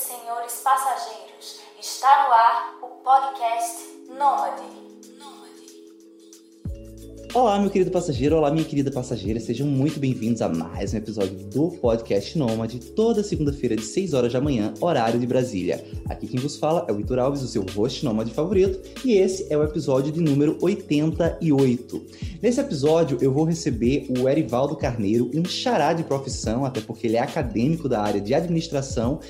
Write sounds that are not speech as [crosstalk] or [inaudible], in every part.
senhores passageiros, está no ar o podcast Nômade. Olá, meu querido passageiro, olá, minha querida passageira, sejam muito bem-vindos a mais um episódio do podcast Nômade, toda segunda-feira de 6 horas da manhã, horário de Brasília. Aqui quem vos fala é o Vitor Alves, o seu host nômade favorito, e esse é o episódio de número 88. Nesse episódio, eu vou receber o Erivaldo Carneiro, um xará de profissão, até porque ele é acadêmico da área de administração.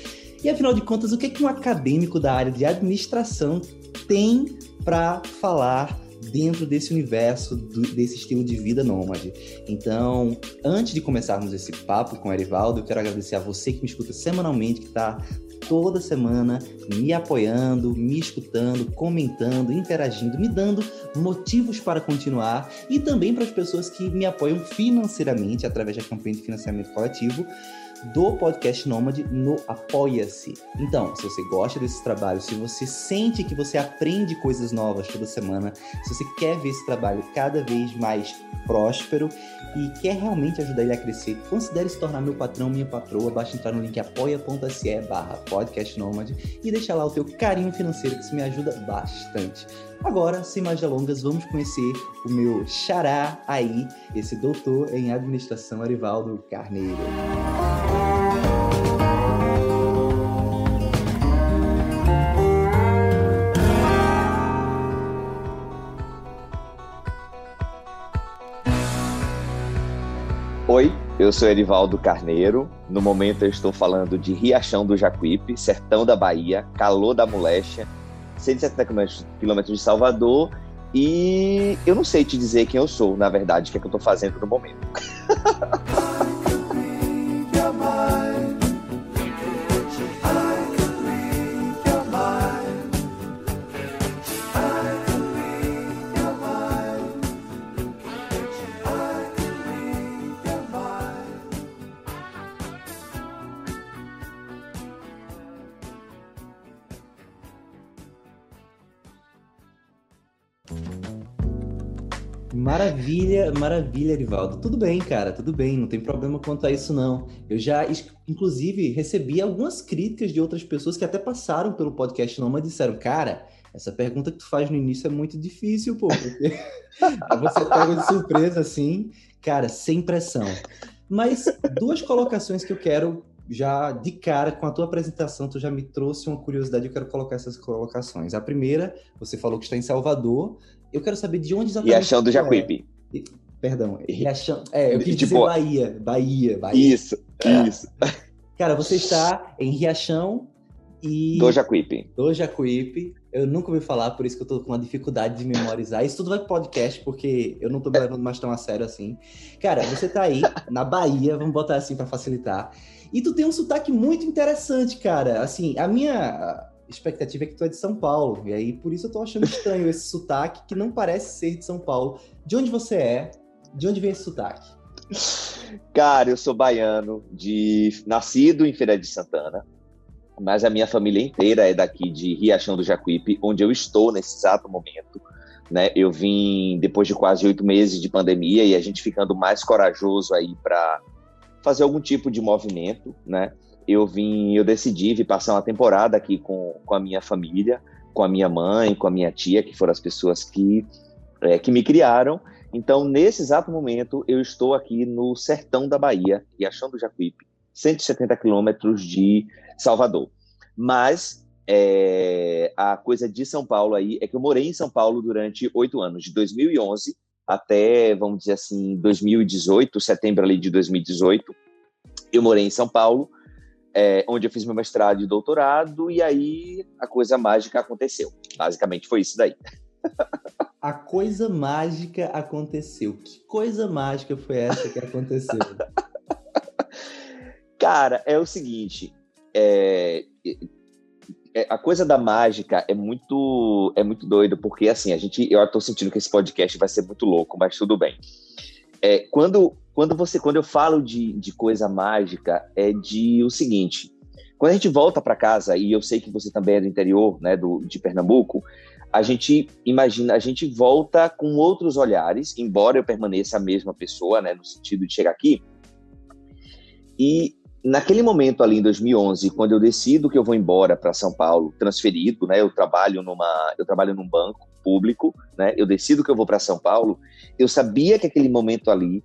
E afinal de contas, o que, é que um acadêmico da área de administração tem para falar dentro desse universo, do, desse estilo de vida nômade. Então, antes de começarmos esse papo com o Erivaldo, eu quero agradecer a você que me escuta semanalmente, que está toda semana me apoiando, me escutando, comentando, interagindo, me dando motivos para continuar e também para as pessoas que me apoiam financeiramente através da campanha de financiamento coletivo do podcast Nômade no Apoia-se. Então, se você gosta desse trabalho, se você sente que você aprende coisas novas toda semana, se você quer ver esse trabalho cada vez mais próspero e quer realmente ajudar ele a crescer, considere se tornar meu patrão, minha patroa. Basta entrar no link apoia.se barra podcast Nômade e deixar lá o teu carinho financeiro, que isso me ajuda bastante. Agora, sem mais delongas, vamos conhecer o meu xará aí, esse doutor em administração, Arivaldo Carneiro. Oi, eu sou Erivaldo Carneiro. No momento eu estou falando de Riachão do Jacuípe, sertão da Bahia, calor da Molecha, 170 quilômetros de Salvador. E eu não sei te dizer quem eu sou, na verdade, o que é que eu estou fazendo no momento. [laughs] Maravilha, maravilha, Arivaldo. Tudo bem, cara, tudo bem, não tem problema quanto a isso, não. Eu já, inclusive, recebi algumas críticas de outras pessoas que até passaram pelo podcast Noma e disseram, cara, essa pergunta que tu faz no início é muito difícil, pô, porque [laughs] você pega de surpresa assim, cara, sem pressão. Mas duas colocações que eu quero já de cara com a tua apresentação, tu já me trouxe uma curiosidade, eu quero colocar essas colocações. A primeira, você falou que está em Salvador, eu quero saber de onde exatamente. Riachão do é. Jacuípe. É. Perdão, Riachão. É, eu quis tipo, dizer Bahia. Bahia, Bahia. Isso, é. isso. [laughs] Cara, você está em Riachão e. Do Jacuípe. Do Jacuípe. Eu nunca ouvi falar, por isso que eu tô com uma dificuldade de memorizar. Isso tudo vai pro podcast, porque eu não tô me levando mais tão a sério assim. Cara, você tá aí, [laughs] na Bahia, vamos botar assim para facilitar. E tu tem um sotaque muito interessante, cara. Assim, a minha expectativa é que tu é de São Paulo. E aí, por isso eu tô achando estranho esse sotaque que não parece ser de São Paulo. De onde você é? De onde vem esse sotaque? Cara, eu sou baiano, de nascido em Feira de Santana, mas a minha família inteira é daqui de Riachão do Jacuípe, onde eu estou nesse exato momento. Né? Eu vim depois de quase oito meses de pandemia e a gente ficando mais corajoso aí para fazer algum tipo de movimento, né? Eu vim, eu decidi vir passar uma temporada aqui com, com a minha família, com a minha mãe, com a minha tia, que foram as pessoas que, é, que me criaram. Então, nesse exato momento, eu estou aqui no sertão da Bahia, Riachão do Jacuípe, 170 quilômetros de Salvador. Mas é, a coisa de São Paulo aí é que eu morei em São Paulo durante oito anos, de 2011 até, vamos dizer assim, 2018, setembro ali de 2018. Eu morei em São Paulo, é, onde eu fiz meu mestrado e doutorado, e aí a coisa mágica aconteceu. Basicamente foi isso daí. [laughs] A coisa mágica aconteceu. Que coisa mágica foi essa que aconteceu? [laughs] Cara, é o seguinte, é, é, a coisa da mágica é muito é muito doido porque assim a gente eu estou sentindo que esse podcast vai ser muito louco, mas tudo bem. É, quando quando você quando eu falo de, de coisa mágica é de o seguinte quando a gente volta para casa e eu sei que você também é do interior né do, de Pernambuco a gente imagina a gente volta com outros olhares embora eu permaneça a mesma pessoa né no sentido de chegar aqui e naquele momento ali em 2011, quando eu decido que eu vou embora para São Paulo, transferido, né? Eu trabalho numa, eu trabalho num banco público, né? Eu decido que eu vou para São Paulo. Eu sabia que aquele momento ali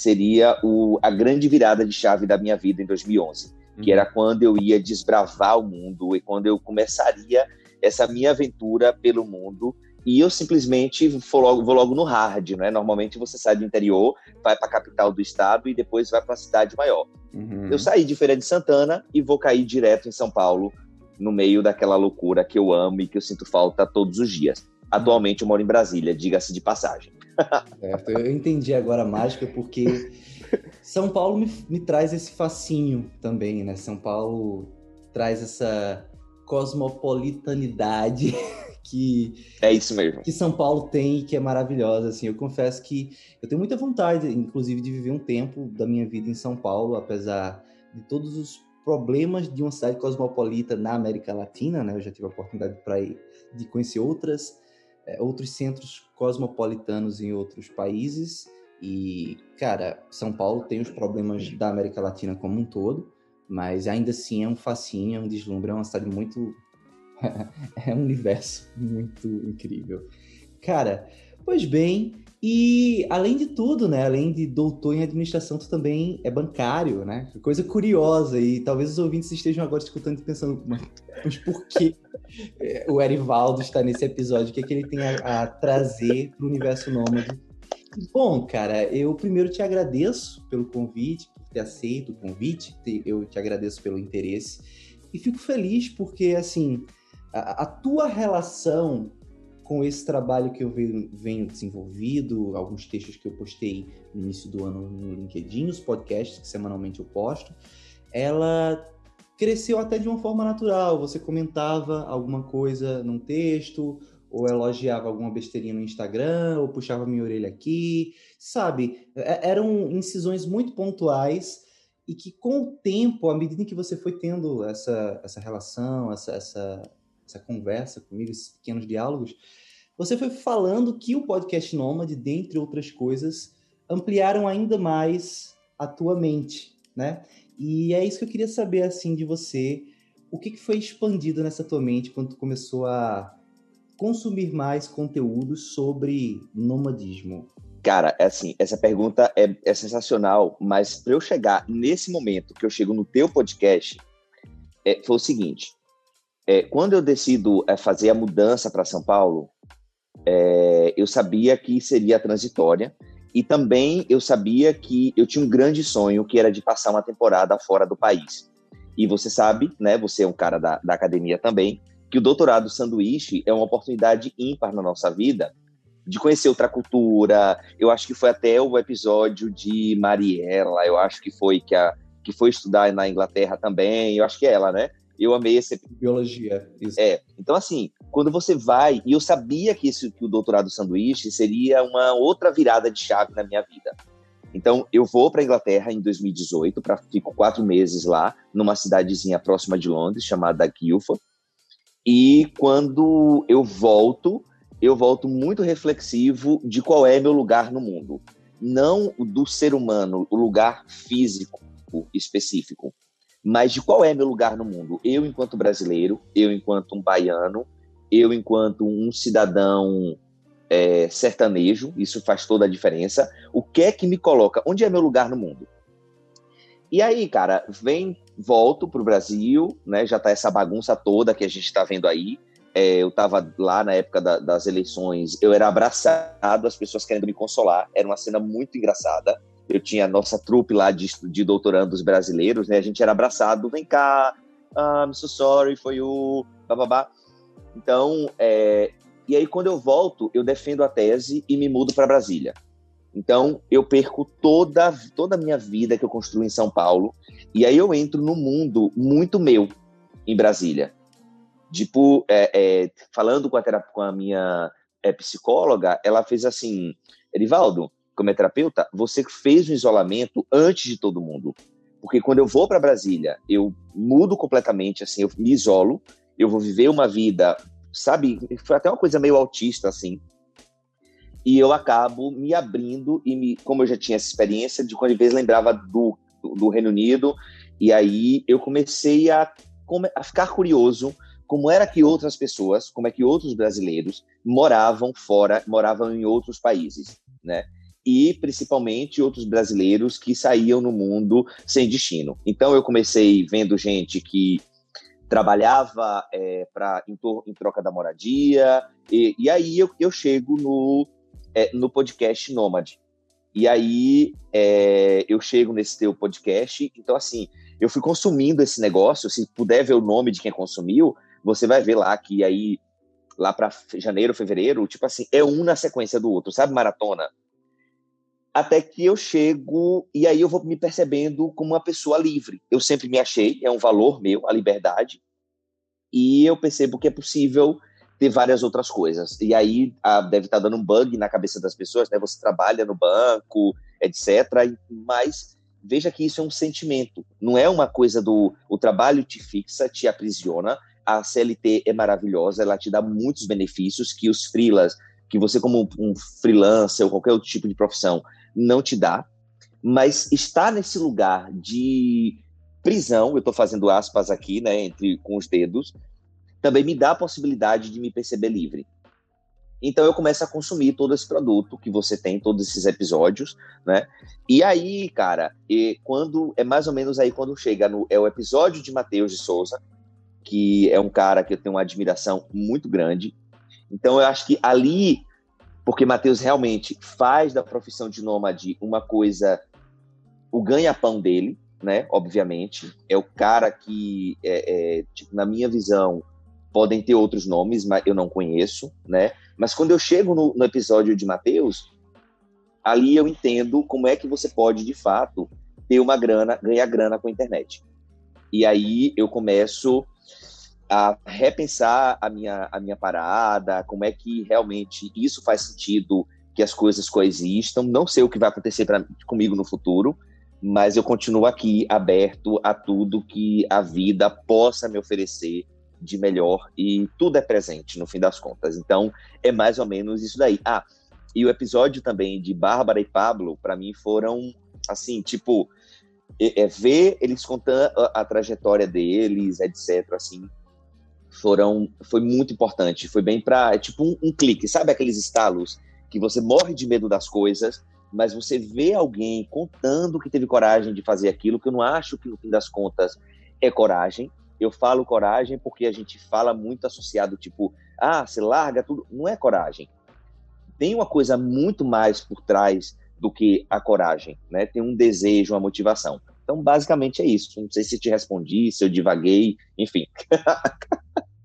seria o, a grande virada de chave da minha vida em 2011, uhum. que era quando eu ia desbravar o mundo e quando eu começaria essa minha aventura pelo mundo e eu simplesmente vou logo, vou logo no hard, né? Normalmente você sai do interior, vai para a capital do estado e depois vai para uma cidade maior. Uhum. Eu saí de Feira de Santana e vou cair direto em São Paulo, no meio daquela loucura que eu amo e que eu sinto falta todos os dias. Atualmente eu moro em Brasília, diga-se de passagem. Certo, eu entendi agora a mágica porque São Paulo me, me traz esse facinho também, né? São Paulo traz essa cosmopolitanidade [laughs] que é isso mesmo. que São Paulo tem e que é maravilhosa assim. Eu confesso que eu tenho muita vontade inclusive de viver um tempo da minha vida em São Paulo apesar de todos os problemas de uma cidade cosmopolita na América Latina né? Eu já tive a oportunidade para ir de conhecer outras é, outros centros cosmopolitanos em outros países e cara São Paulo tem os problemas da América Latina como um todo mas ainda assim é um fascínio, é um deslumbre, é uma cidade muito. [laughs] é um universo muito incrível. Cara, pois bem, e além de tudo, né? Além de doutor em administração, tu também é bancário, né? Coisa curiosa, e talvez os ouvintes estejam agora escutando e pensando, mas por que é, o Erivaldo está nesse episódio? O que, é que ele tem a, a trazer para o universo nômade? Bom, cara, eu primeiro te agradeço pelo convite, ter aceito o convite, eu te agradeço pelo interesse e fico feliz porque, assim, a, a tua relação com esse trabalho que eu venho, desenvolvido, alguns textos que eu postei no início do ano no LinkedIn, os podcasts que semanalmente eu posto, ela cresceu até de uma forma natural. Você comentava alguma coisa num texto, ou elogiava alguma besteirinha no Instagram, ou puxava minha orelha aqui, sabe? É, eram incisões muito pontuais e que com o tempo, à medida que você foi tendo essa, essa relação, essa, essa, essa conversa comigo, esses pequenos diálogos, você foi falando que o podcast Nômade, dentre outras coisas, ampliaram ainda mais a tua mente, né? E é isso que eu queria saber, assim, de você. O que, foi expandido nessa tua mente quando tu começou a consumir mais conteúdos sobre nomadismo? Cara, é assim, essa pergunta é, é sensacional, mas para eu chegar nesse momento que eu chego no teu podcast, é, foi o seguinte: é, quando eu decido é, fazer a mudança para São Paulo, é, eu sabia que seria transitória e também eu sabia que eu tinha um grande sonho que era de passar uma temporada fora do país. E você sabe, né? Você é um cara da, da academia também que o doutorado sanduíche é uma oportunidade ímpar na nossa vida de conhecer outra cultura. Eu acho que foi até o episódio de Mariela, eu acho que foi que, a, que foi estudar na Inglaterra também, eu acho que é ela, né? Eu amei esse biologia. Isso. É. Então assim, quando você vai, e eu sabia que isso que o doutorado sanduíche seria uma outra virada de chave na minha vida. Então eu vou para a Inglaterra em 2018, para fico quatro meses lá numa cidadezinha próxima de Londres chamada Guildford e quando eu volto, eu volto muito reflexivo de qual é meu lugar no mundo. Não do ser humano, o lugar físico específico, mas de qual é meu lugar no mundo. Eu, enquanto brasileiro, eu, enquanto um baiano, eu, enquanto um cidadão é, sertanejo, isso faz toda a diferença. O que é que me coloca? Onde é meu lugar no mundo? E aí, cara, vem volto para o Brasil, né? Já tá essa bagunça toda que a gente está vendo aí. É, eu estava lá na época da, das eleições, eu era abraçado, as pessoas querendo me consolar. Era uma cena muito engraçada. Eu tinha a nossa trupe lá de, de doutorandos brasileiros, né? A gente era abraçado, vem cá, ah, I'm so sorry for you, bababá. Então, é, e aí quando eu volto, eu defendo a tese e me mudo para Brasília. Então, eu perco toda, toda a minha vida que eu construí em São Paulo, e aí eu entro no mundo muito meu, em Brasília. Tipo, é, é, falando com a, com a minha é, psicóloga, ela fez assim, Erivaldo, como é terapeuta, você fez o isolamento antes de todo mundo. Porque quando eu vou para Brasília, eu mudo completamente, assim, eu me isolo, eu vou viver uma vida, sabe, foi até uma coisa meio autista, assim, e eu acabo me abrindo e me, como eu já tinha essa experiência de quando às vezes lembrava do, do Reino Unido E aí eu comecei a, a ficar curioso como era que outras pessoas, como é que outros brasileiros moravam fora, moravam em outros países, né? E principalmente outros brasileiros que saíam no mundo sem destino. Então eu comecei vendo gente que trabalhava é, em, em, troca da moradia e, e aí eu, eu chego no é, no podcast Nômade. E aí é, eu chego nesse teu podcast. Então assim eu fui consumindo esse negócio. Se puder ver o nome de quem consumiu, você vai ver lá que aí, lá para janeiro, fevereiro, tipo assim, é um na sequência do outro, sabe? Maratona. Até que eu chego e aí eu vou me percebendo como uma pessoa livre. Eu sempre me achei, é um valor meu, a liberdade. E eu percebo que é possível ter várias outras coisas. E aí a, deve estar dando um bug na cabeça das pessoas, né? Você trabalha no banco, etc. Mas veja que isso é um sentimento, não é uma coisa do o trabalho te fixa, te aprisiona, a CLT é maravilhosa, ela te dá muitos benefícios que os freelas, que você como um freelancer ou qualquer outro tipo de profissão não te dá, mas está nesse lugar de prisão, eu estou fazendo aspas aqui, né, entre com os dedos, também me dá a possibilidade de me perceber livre. Então eu começo a consumir todo esse produto que você tem, todos esses episódios, né? E aí, cara, e quando é mais ou menos aí quando chega no é o episódio de Matheus de Souza, que é um cara que eu tenho uma admiração muito grande. Então eu acho que ali, porque Mateus realmente faz da profissão de nômade uma coisa, o ganha-pão dele, né? Obviamente, é o cara que, é, é, tipo, na minha visão, podem ter outros nomes, mas eu não conheço, né? Mas quando eu chego no, no episódio de Mateus, ali eu entendo como é que você pode, de fato, ter uma grana, ganhar grana com a internet. E aí eu começo a repensar a minha, a minha parada, como é que realmente isso faz sentido que as coisas coexistam. Não sei o que vai acontecer pra, comigo no futuro, mas eu continuo aqui aberto a tudo que a vida possa me oferecer de melhor e tudo é presente no fim das contas. Então é mais ou menos isso daí. Ah, e o episódio também de Bárbara e Pablo, para mim foram assim, tipo, é, é, ver eles contando a, a trajetória deles, etc. Assim, foram foi muito importante. Foi bem para é tipo um, um, clique, sabe aqueles estalos que você morre de medo das coisas, mas você vê alguém contando que teve coragem de fazer aquilo, que eu não acho que no fim das contas é coragem. Eu falo coragem porque a gente fala muito associado tipo, ah, você larga tudo, não é coragem. Tem uma coisa muito mais por trás do que a coragem, né? Tem um desejo, uma motivação. Então, basicamente é isso. Não sei se te respondi, se eu divaguei, enfim. [laughs]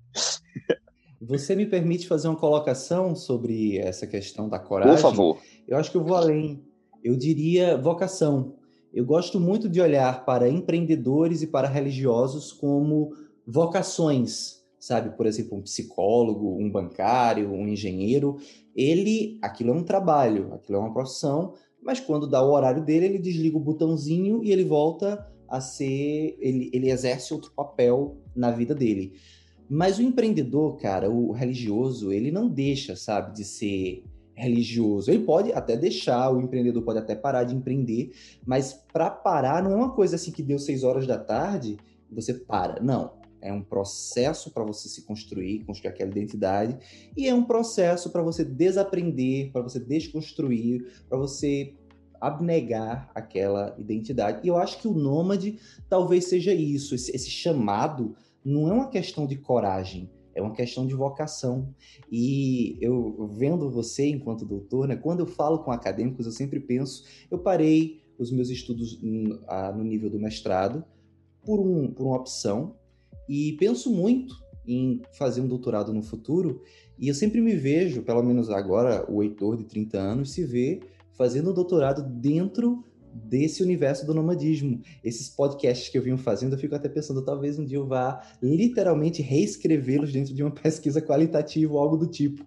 Você me permite fazer uma colocação sobre essa questão da coragem? Por favor. Eu acho que eu vou além. Eu diria vocação. Eu gosto muito de olhar para empreendedores e para religiosos como vocações, sabe? Por exemplo, um psicólogo, um bancário, um engenheiro. Ele, aquilo é um trabalho, aquilo é uma profissão, mas quando dá o horário dele, ele desliga o botãozinho e ele volta a ser. Ele, ele exerce outro papel na vida dele. Mas o empreendedor, cara, o religioso, ele não deixa, sabe, de ser religioso. Ele pode até deixar, o empreendedor pode até parar de empreender, mas para parar não é uma coisa assim que deu seis horas da tarde você para. Não. É um processo para você se construir, construir aquela identidade, e é um processo para você desaprender, para você desconstruir, para você abnegar aquela identidade. E eu acho que o nômade talvez seja isso, esse, esse chamado não é uma questão de coragem, é uma questão de vocação. E eu vendo você enquanto doutor, né, quando eu falo com acadêmicos, eu sempre penso, eu parei os meus estudos no nível do mestrado por, um, por uma opção e penso muito em fazer um doutorado no futuro. E eu sempre me vejo, pelo menos agora, o Heitor de 30 anos, se vê fazendo um doutorado dentro desse universo do nomadismo. Esses podcasts que eu venho fazendo, eu fico até pensando, talvez um dia eu vá literalmente reescrevê-los dentro de uma [laughs] pesquisa qualitativa ou algo do tipo.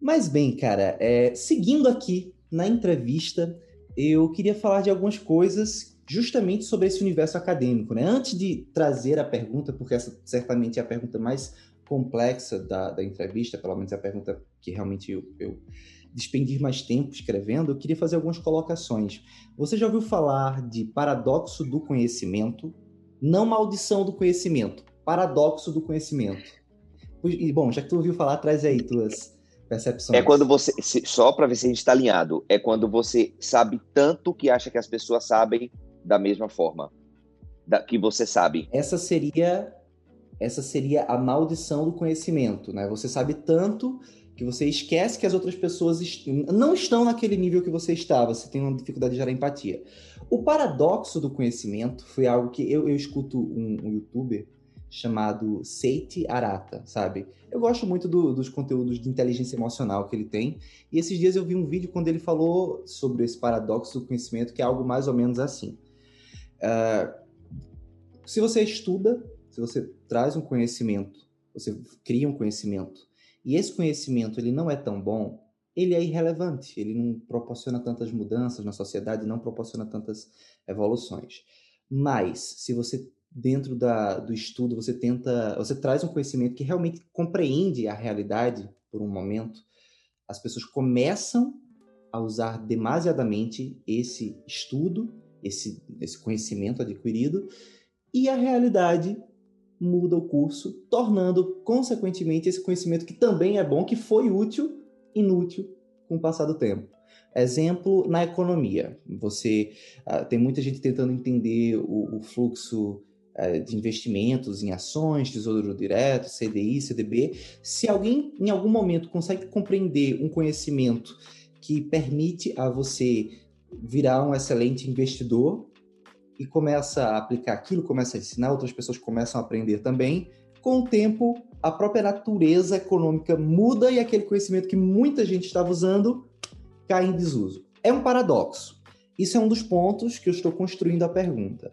Mas bem, cara, é, seguindo aqui na entrevista, eu queria falar de algumas coisas justamente sobre esse universo acadêmico. Né? Antes de trazer a pergunta, porque essa certamente é a pergunta mais complexa da, da entrevista, pelo menos é a pergunta que realmente eu, eu despendir mais tempo escrevendo, eu queria fazer algumas colocações. Você já ouviu falar de paradoxo do conhecimento? Não maldição do conhecimento, paradoxo do conhecimento. E, bom, já que tu ouviu falar, traz aí tuas percepções. É quando você, só para ver se a gente está alinhado, é quando você sabe tanto que acha que as pessoas sabem da mesma forma da, que você sabe. Essa seria essa seria a maldição do conhecimento, né? Você sabe tanto que você esquece que as outras pessoas est não estão naquele nível que você está, você tem uma dificuldade de gerar empatia. O paradoxo do conhecimento foi algo que eu, eu escuto um, um youtuber chamado Seiti Arata, sabe? Eu gosto muito do, dos conteúdos de inteligência emocional que ele tem, e esses dias eu vi um vídeo quando ele falou sobre esse paradoxo do conhecimento, que é algo mais ou menos assim. Uh, se você estuda, se você traz um conhecimento, você cria um conhecimento e esse conhecimento ele não é tão bom, ele é irrelevante, ele não proporciona tantas mudanças na sociedade, não proporciona tantas evoluções. Mas, se você, dentro da, do estudo, você tenta, você traz um conhecimento que realmente compreende a realidade por um momento, as pessoas começam a usar demasiadamente esse estudo, esse, esse conhecimento adquirido, e a realidade muda o curso, tornando, consequentemente, esse conhecimento que também é bom, que foi útil, inútil com o passar do tempo. Exemplo na economia. Você uh, tem muita gente tentando entender o, o fluxo uh, de investimentos em ações, tesouro direto, CDI, CDB. Se alguém em algum momento consegue compreender um conhecimento que permite a você virar um excelente investidor, e começa a aplicar aquilo, começa a ensinar, outras pessoas começam a aprender também. Com o tempo, a própria natureza econômica muda e aquele conhecimento que muita gente estava usando cai em desuso. É um paradoxo. Isso é um dos pontos que eu estou construindo a pergunta.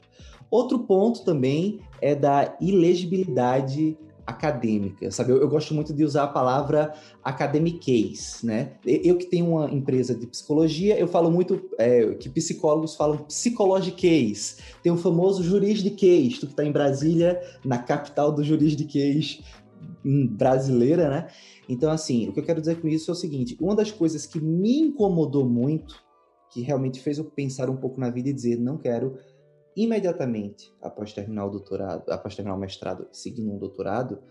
Outro ponto também é da ilegibilidade acadêmica, sabe? Eu, eu, gosto muito de usar a palavra academiquez, né? Eu que tenho uma empresa de psicologia, eu falo muito é, que psicólogos falam psicologiquez. Tem o famoso juridiquez, tu que está em Brasília, na capital do juridiquez brasileira, né? Então, assim, o que eu quero dizer com isso é o seguinte: uma das coisas que me incomodou muito, que realmente fez eu pensar um pouco na vida e dizer, não quero imediatamente após terminar o doutorado, após terminar o mestrado, seguindo um doutorado,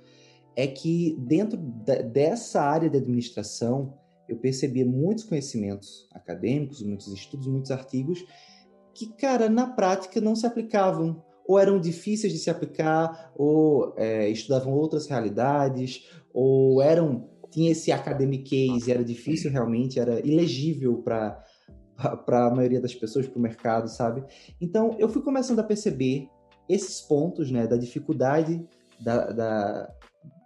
é que dentro de, dessa área de administração eu percebia muitos conhecimentos acadêmicos, muitos estudos, muitos artigos que, cara, na prática não se aplicavam ou eram difíceis de se aplicar, ou é, estudavam outras realidades, ou eram tinha esse academic case, era difícil realmente, era ilegível para para a maioria das pessoas, para o mercado, sabe? Então, eu fui começando a perceber esses pontos, né, da dificuldade da, da,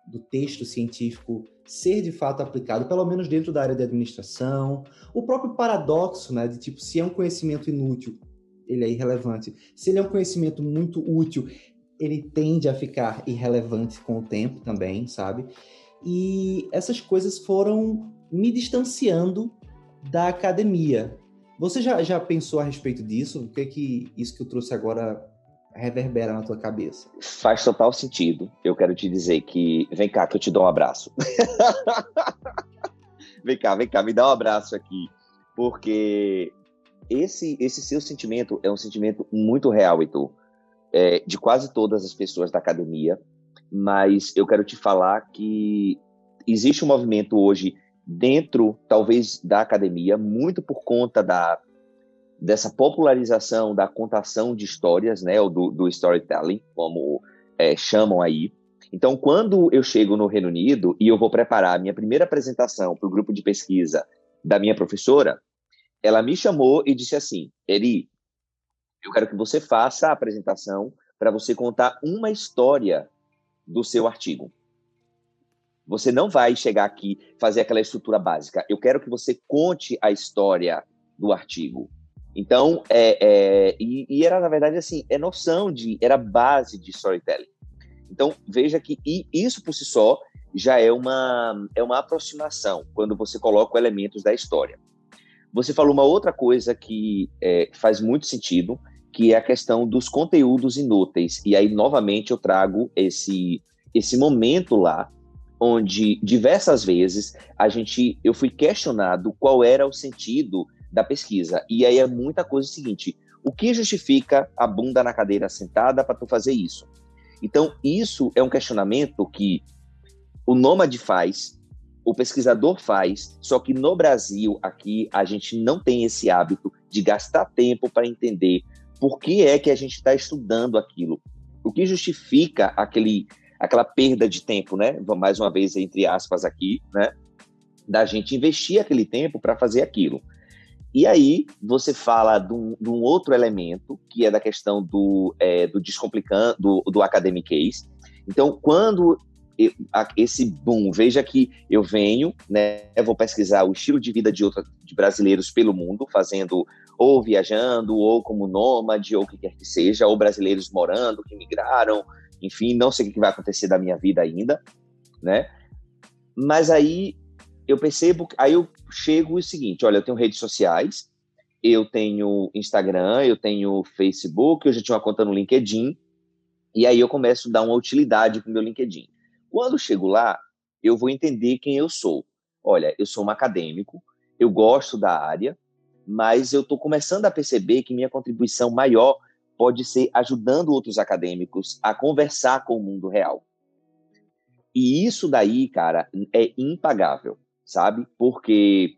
do texto científico ser de fato aplicado, pelo menos dentro da área de administração, o próprio paradoxo, né, de tipo, se é um conhecimento inútil, ele é irrelevante. Se ele é um conhecimento muito útil, ele tende a ficar irrelevante com o tempo também, sabe? E essas coisas foram me distanciando da academia, você já, já pensou a respeito disso? O que é que isso que eu trouxe agora reverbera na tua cabeça? Faz total sentido. Eu quero te dizer que. Vem cá, que eu te dou um abraço. [laughs] vem cá, vem cá, me dá um abraço aqui. Porque esse, esse seu sentimento é um sentimento muito real, Heitor. É, de quase todas as pessoas da academia. Mas eu quero te falar que existe um movimento hoje dentro, talvez, da academia, muito por conta da, dessa popularização da contação de histórias, né, ou do, do storytelling, como é, chamam aí. Então, quando eu chego no Reino Unido e eu vou preparar a minha primeira apresentação para o grupo de pesquisa da minha professora, ela me chamou e disse assim: Eri, eu quero que você faça a apresentação para você contar uma história do seu artigo. Você não vai chegar aqui fazer aquela estrutura básica. Eu quero que você conte a história do artigo. Então, é, é e, e, era na verdade assim, é noção de, era base de storytelling. Então, veja que isso por si só já é uma, é uma aproximação quando você coloca elementos da história. Você falou uma outra coisa que é, faz muito sentido, que é a questão dos conteúdos inúteis. E aí, novamente, eu trago esse, esse momento lá onde diversas vezes a gente, eu fui questionado qual era o sentido da pesquisa. E aí é muita coisa o seguinte: o que justifica a bunda na cadeira sentada para tu fazer isso? Então, isso é um questionamento que o nômade faz, o pesquisador faz, só que no Brasil, aqui, a gente não tem esse hábito de gastar tempo para entender por que é que a gente está estudando aquilo. O que justifica aquele, aquela perda de tempo, né? Mais uma vez, entre aspas, aqui, né? Da gente investir aquele tempo para fazer aquilo. E aí você fala de um, de um, outro elemento, que é da questão do, é, do descomplicando, do, do academic case. Então, quando esse boom, veja que eu venho, né, eu vou pesquisar o estilo de vida de, outra, de brasileiros pelo mundo, fazendo ou viajando, ou como nômade, ou o que quer que seja, ou brasileiros morando, que migraram, enfim, não sei o que vai acontecer da minha vida ainda, né? Mas aí eu percebo, aí eu chego o seguinte, olha, eu tenho redes sociais, eu tenho Instagram, eu tenho Facebook, eu já tinha uma conta no LinkedIn, e aí eu começo a dar uma utilidade para o meu LinkedIn. Quando chego lá, eu vou entender quem eu sou. Olha, eu sou um acadêmico, eu gosto da área, mas eu estou começando a perceber que minha contribuição maior pode ser ajudando outros acadêmicos a conversar com o mundo real. E isso daí, cara, é impagável sabe? Porque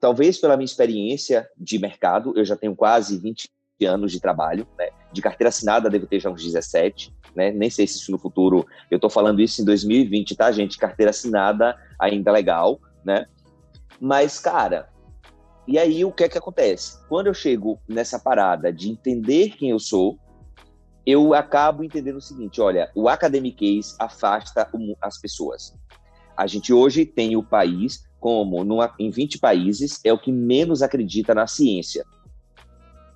talvez pela minha experiência de mercado, eu já tenho quase 20 anos de trabalho, né? De carteira assinada devo ter já uns 17, né? Nem sei se isso no futuro, eu tô falando isso em 2020, tá, gente? Carteira assinada ainda legal, né? Mas, cara, e aí o que é que acontece? Quando eu chego nessa parada de entender quem eu sou, eu acabo entendendo o seguinte, olha, o academic case afasta as pessoas. A gente hoje tem o país como, numa, em 20 países, é o que menos acredita na ciência.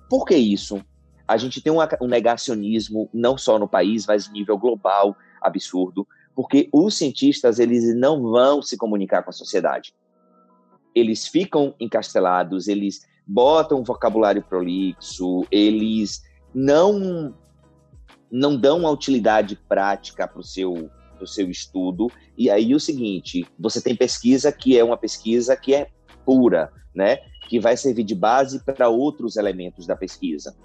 Por que isso? A gente tem um, um negacionismo, não só no país, mas nível global, absurdo, porque os cientistas eles não vão se comunicar com a sociedade. Eles ficam encastelados, eles botam um vocabulário prolixo, eles não não dão uma utilidade prática para o seu seu estudo. E aí o seguinte, você tem pesquisa que é uma pesquisa que é pura, né? Que vai servir de base para outros elementos da pesquisa.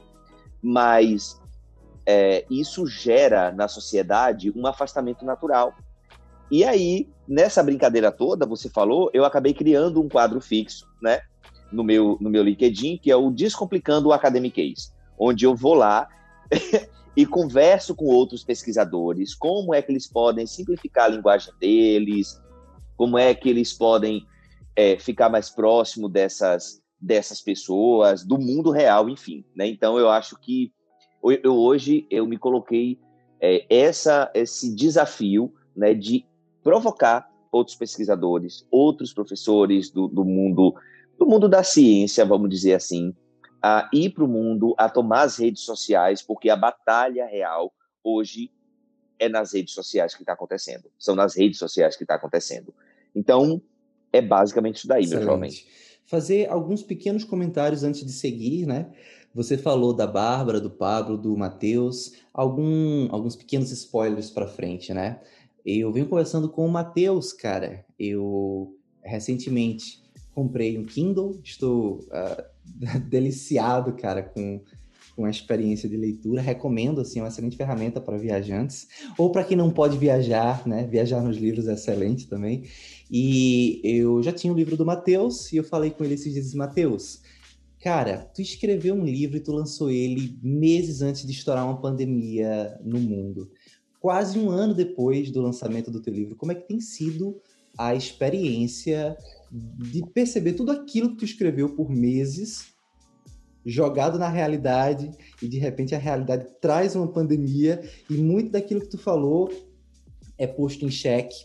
Mas é, isso gera na sociedade um afastamento natural. E aí, nessa brincadeira toda, você falou, eu acabei criando um quadro fixo, né? No meu, no meu LinkedIn, que é o Descomplicando o Academic Case, onde eu vou lá [laughs] e converso com outros pesquisadores, como é que eles podem simplificar a linguagem deles, como é que eles podem é, ficar mais próximo dessas, dessas pessoas, do mundo real, enfim. Né? Então, eu acho que eu, hoje eu me coloquei é, essa, esse desafio né, de provocar outros pesquisadores, outros professores do, do mundo do mundo da ciência, vamos dizer assim, a ir para o mundo, a tomar as redes sociais, porque a batalha real hoje é nas redes sociais que está acontecendo. São nas redes sociais que está acontecendo. Então, é basicamente isso daí, Excelente. meu jovem. Fazer alguns pequenos comentários antes de seguir, né? Você falou da Bárbara, do Pablo, do Matheus, algum, alguns pequenos spoilers para frente, né? Eu venho conversando com o Matheus, cara. Eu recentemente comprei um Kindle, estou uh, [laughs] deliciado, cara, com, com a experiência de leitura. Recomendo, assim, é uma excelente ferramenta para viajantes. Ou para quem não pode viajar, né? Viajar nos livros é excelente também. E eu já tinha o um livro do Matheus, e eu falei com ele esses dias, Matheus, cara, tu escreveu um livro e tu lançou ele meses antes de estourar uma pandemia no mundo. Quase um ano depois do lançamento do teu livro, como é que tem sido a experiência de perceber tudo aquilo que tu escreveu por meses jogado na realidade e de repente a realidade traz uma pandemia e muito daquilo que tu falou é posto em xeque.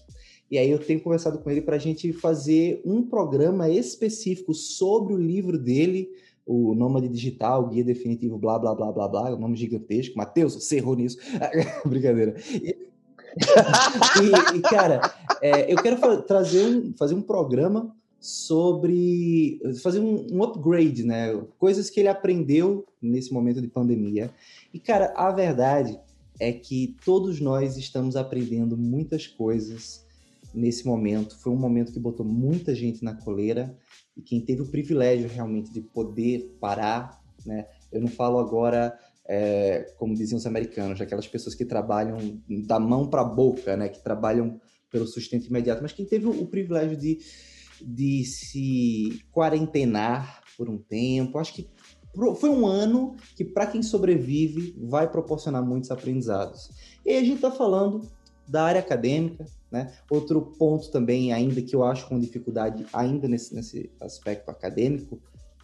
E aí eu tenho conversado com ele para a gente fazer um programa específico sobre o livro dele, o Nômade Digital, Guia Definitivo, blá, blá, blá, blá, blá, é um nome gigantesco. Matheus, você errou nisso. [laughs] Brincadeira. E, [laughs] e, e, cara, é, eu quero trazer um, fazer um programa sobre fazer um, um, upgrade, né? Coisas que ele aprendeu nesse momento de pandemia. E, cara, a verdade é que todos nós estamos aprendendo muitas coisas nesse momento. Foi um momento que botou muita gente na coleira e quem teve o privilégio realmente de poder parar, né? Eu não falo agora, é, como diziam os americanos, aquelas pessoas que trabalham da mão para a boca, né? Que trabalham pelo sustento imediato, mas quem teve o privilégio de, de se quarentenar por um tempo, acho que foi um ano que, para quem sobrevive, vai proporcionar muitos aprendizados. E aí a gente está falando da área acadêmica, né? Outro ponto também, ainda que eu acho com dificuldade, ainda nesse, nesse aspecto acadêmico,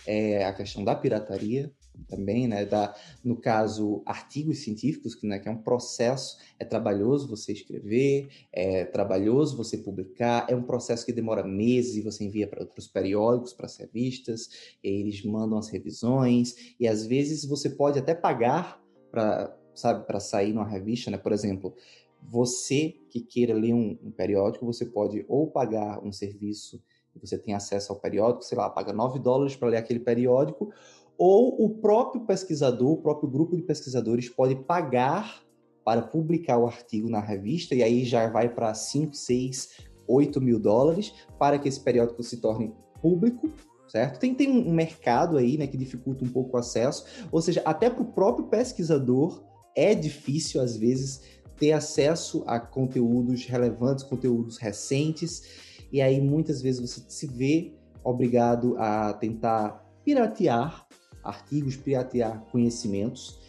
é a questão da pirataria também, né? Da, no caso, artigos científicos, que, né, que é um processo, é trabalhoso você escrever, é trabalhoso você publicar, é um processo que demora meses e você envia para os periódicos, para as revistas, eles mandam as revisões, e às vezes você pode até pagar para sabe, para sair numa revista, né? Por exemplo, você que queira ler um, um, periódico, você pode ou pagar um serviço e você tem acesso ao periódico, sei lá, paga 9 dólares para ler aquele periódico, ou o próprio pesquisador, o próprio grupo de pesquisadores pode pagar para publicar o artigo na revista, e aí já vai para 5, 6, 8 mil dólares para que esse periódico se torne público, certo? Tem, tem um mercado aí, né, que dificulta um pouco o acesso, ou seja, até para o próprio pesquisador é difícil, às vezes, ter acesso a conteúdos relevantes, conteúdos recentes, e aí muitas vezes você se vê obrigado a tentar piratear artigos, piratear conhecimentos,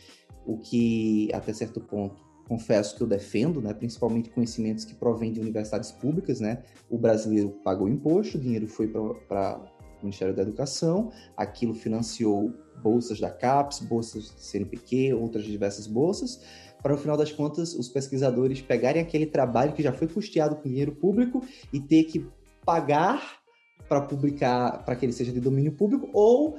o que até certo ponto confesso que eu defendo, né, principalmente conhecimentos que provêm de universidades públicas, né? O brasileiro pagou imposto, o dinheiro foi para o Ministério da Educação, aquilo financiou bolsas da CAPES, bolsas do CNPq, outras diversas bolsas, para no final das contas os pesquisadores pegarem aquele trabalho que já foi custeado com dinheiro público e ter que pagar para publicar, para que ele seja de domínio público, ou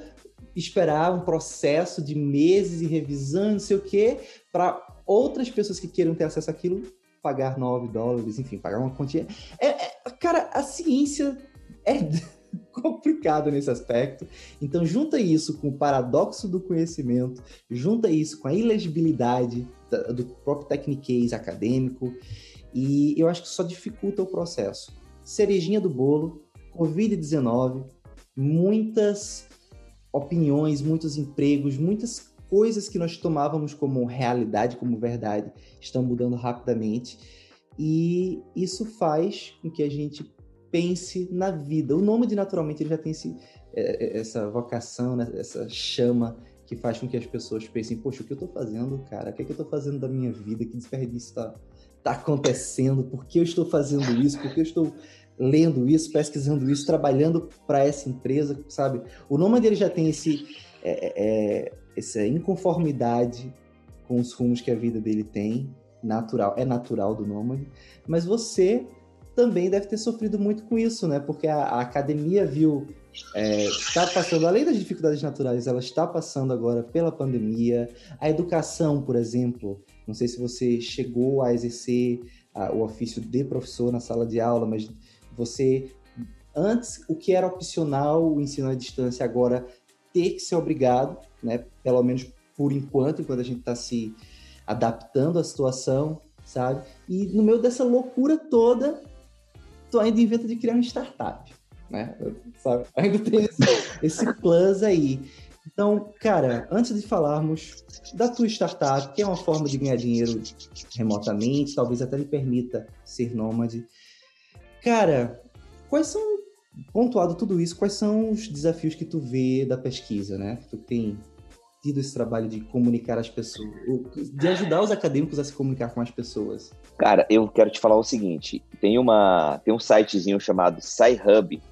esperar um processo de meses e revisão, não sei o quê, para outras pessoas que queiram ter acesso àquilo pagar 9 dólares, enfim, pagar uma quantia. É, é, cara, a ciência é [laughs] complicado nesse aspecto. Então, junta isso com o paradoxo do conhecimento, junta isso com a ilegibilidade do próprio tecniquez acadêmico, e eu acho que só dificulta o processo. Cerejinha do bolo, Covid-19, muitas opiniões, muitos empregos, muitas coisas que nós tomávamos como realidade, como verdade, estão mudando rapidamente. E isso faz com que a gente pense na vida. O nômade, naturalmente, ele já tem esse, é, é, essa vocação, né? essa chama que faz com que as pessoas pensem, poxa, o que eu estou fazendo, cara? O que, é que eu estou fazendo da minha vida? Que desperdício está tá acontecendo? Por que eu estou fazendo isso? Por que eu estou lendo isso, pesquisando isso, trabalhando para essa empresa, sabe? O nômade ele já tem esse, é, é, essa inconformidade com os rumos que a vida dele tem, natural, é natural do nômade, mas você também deve ter sofrido muito com isso, né? Porque a, a academia viu é, está passando, além das dificuldades naturais, ela está passando agora pela pandemia. A educação, por exemplo, não sei se você chegou a exercer a, o ofício de professor na sala de aula, mas você, antes, o que era opcional, o ensino à distância, agora ter que ser obrigado, né? Pelo menos por enquanto, enquanto a gente está se adaptando à situação, sabe? E no meio dessa loucura toda, tu ainda inventa de criar uma startup, né? Sabe? [laughs] Ainda tem esse, esse plus aí. Então, cara, antes de falarmos da tua startup, que é uma forma de ganhar dinheiro remotamente, talvez até lhe permita ser nômade, cara, quais são, pontuado tudo isso, quais são os desafios que tu vê da pesquisa, né? Tu tem tido esse trabalho de comunicar as pessoas, de ajudar os acadêmicos a se comunicar com as pessoas? Cara, eu quero te falar o seguinte: tem uma tem um sitezinho chamado SciHub,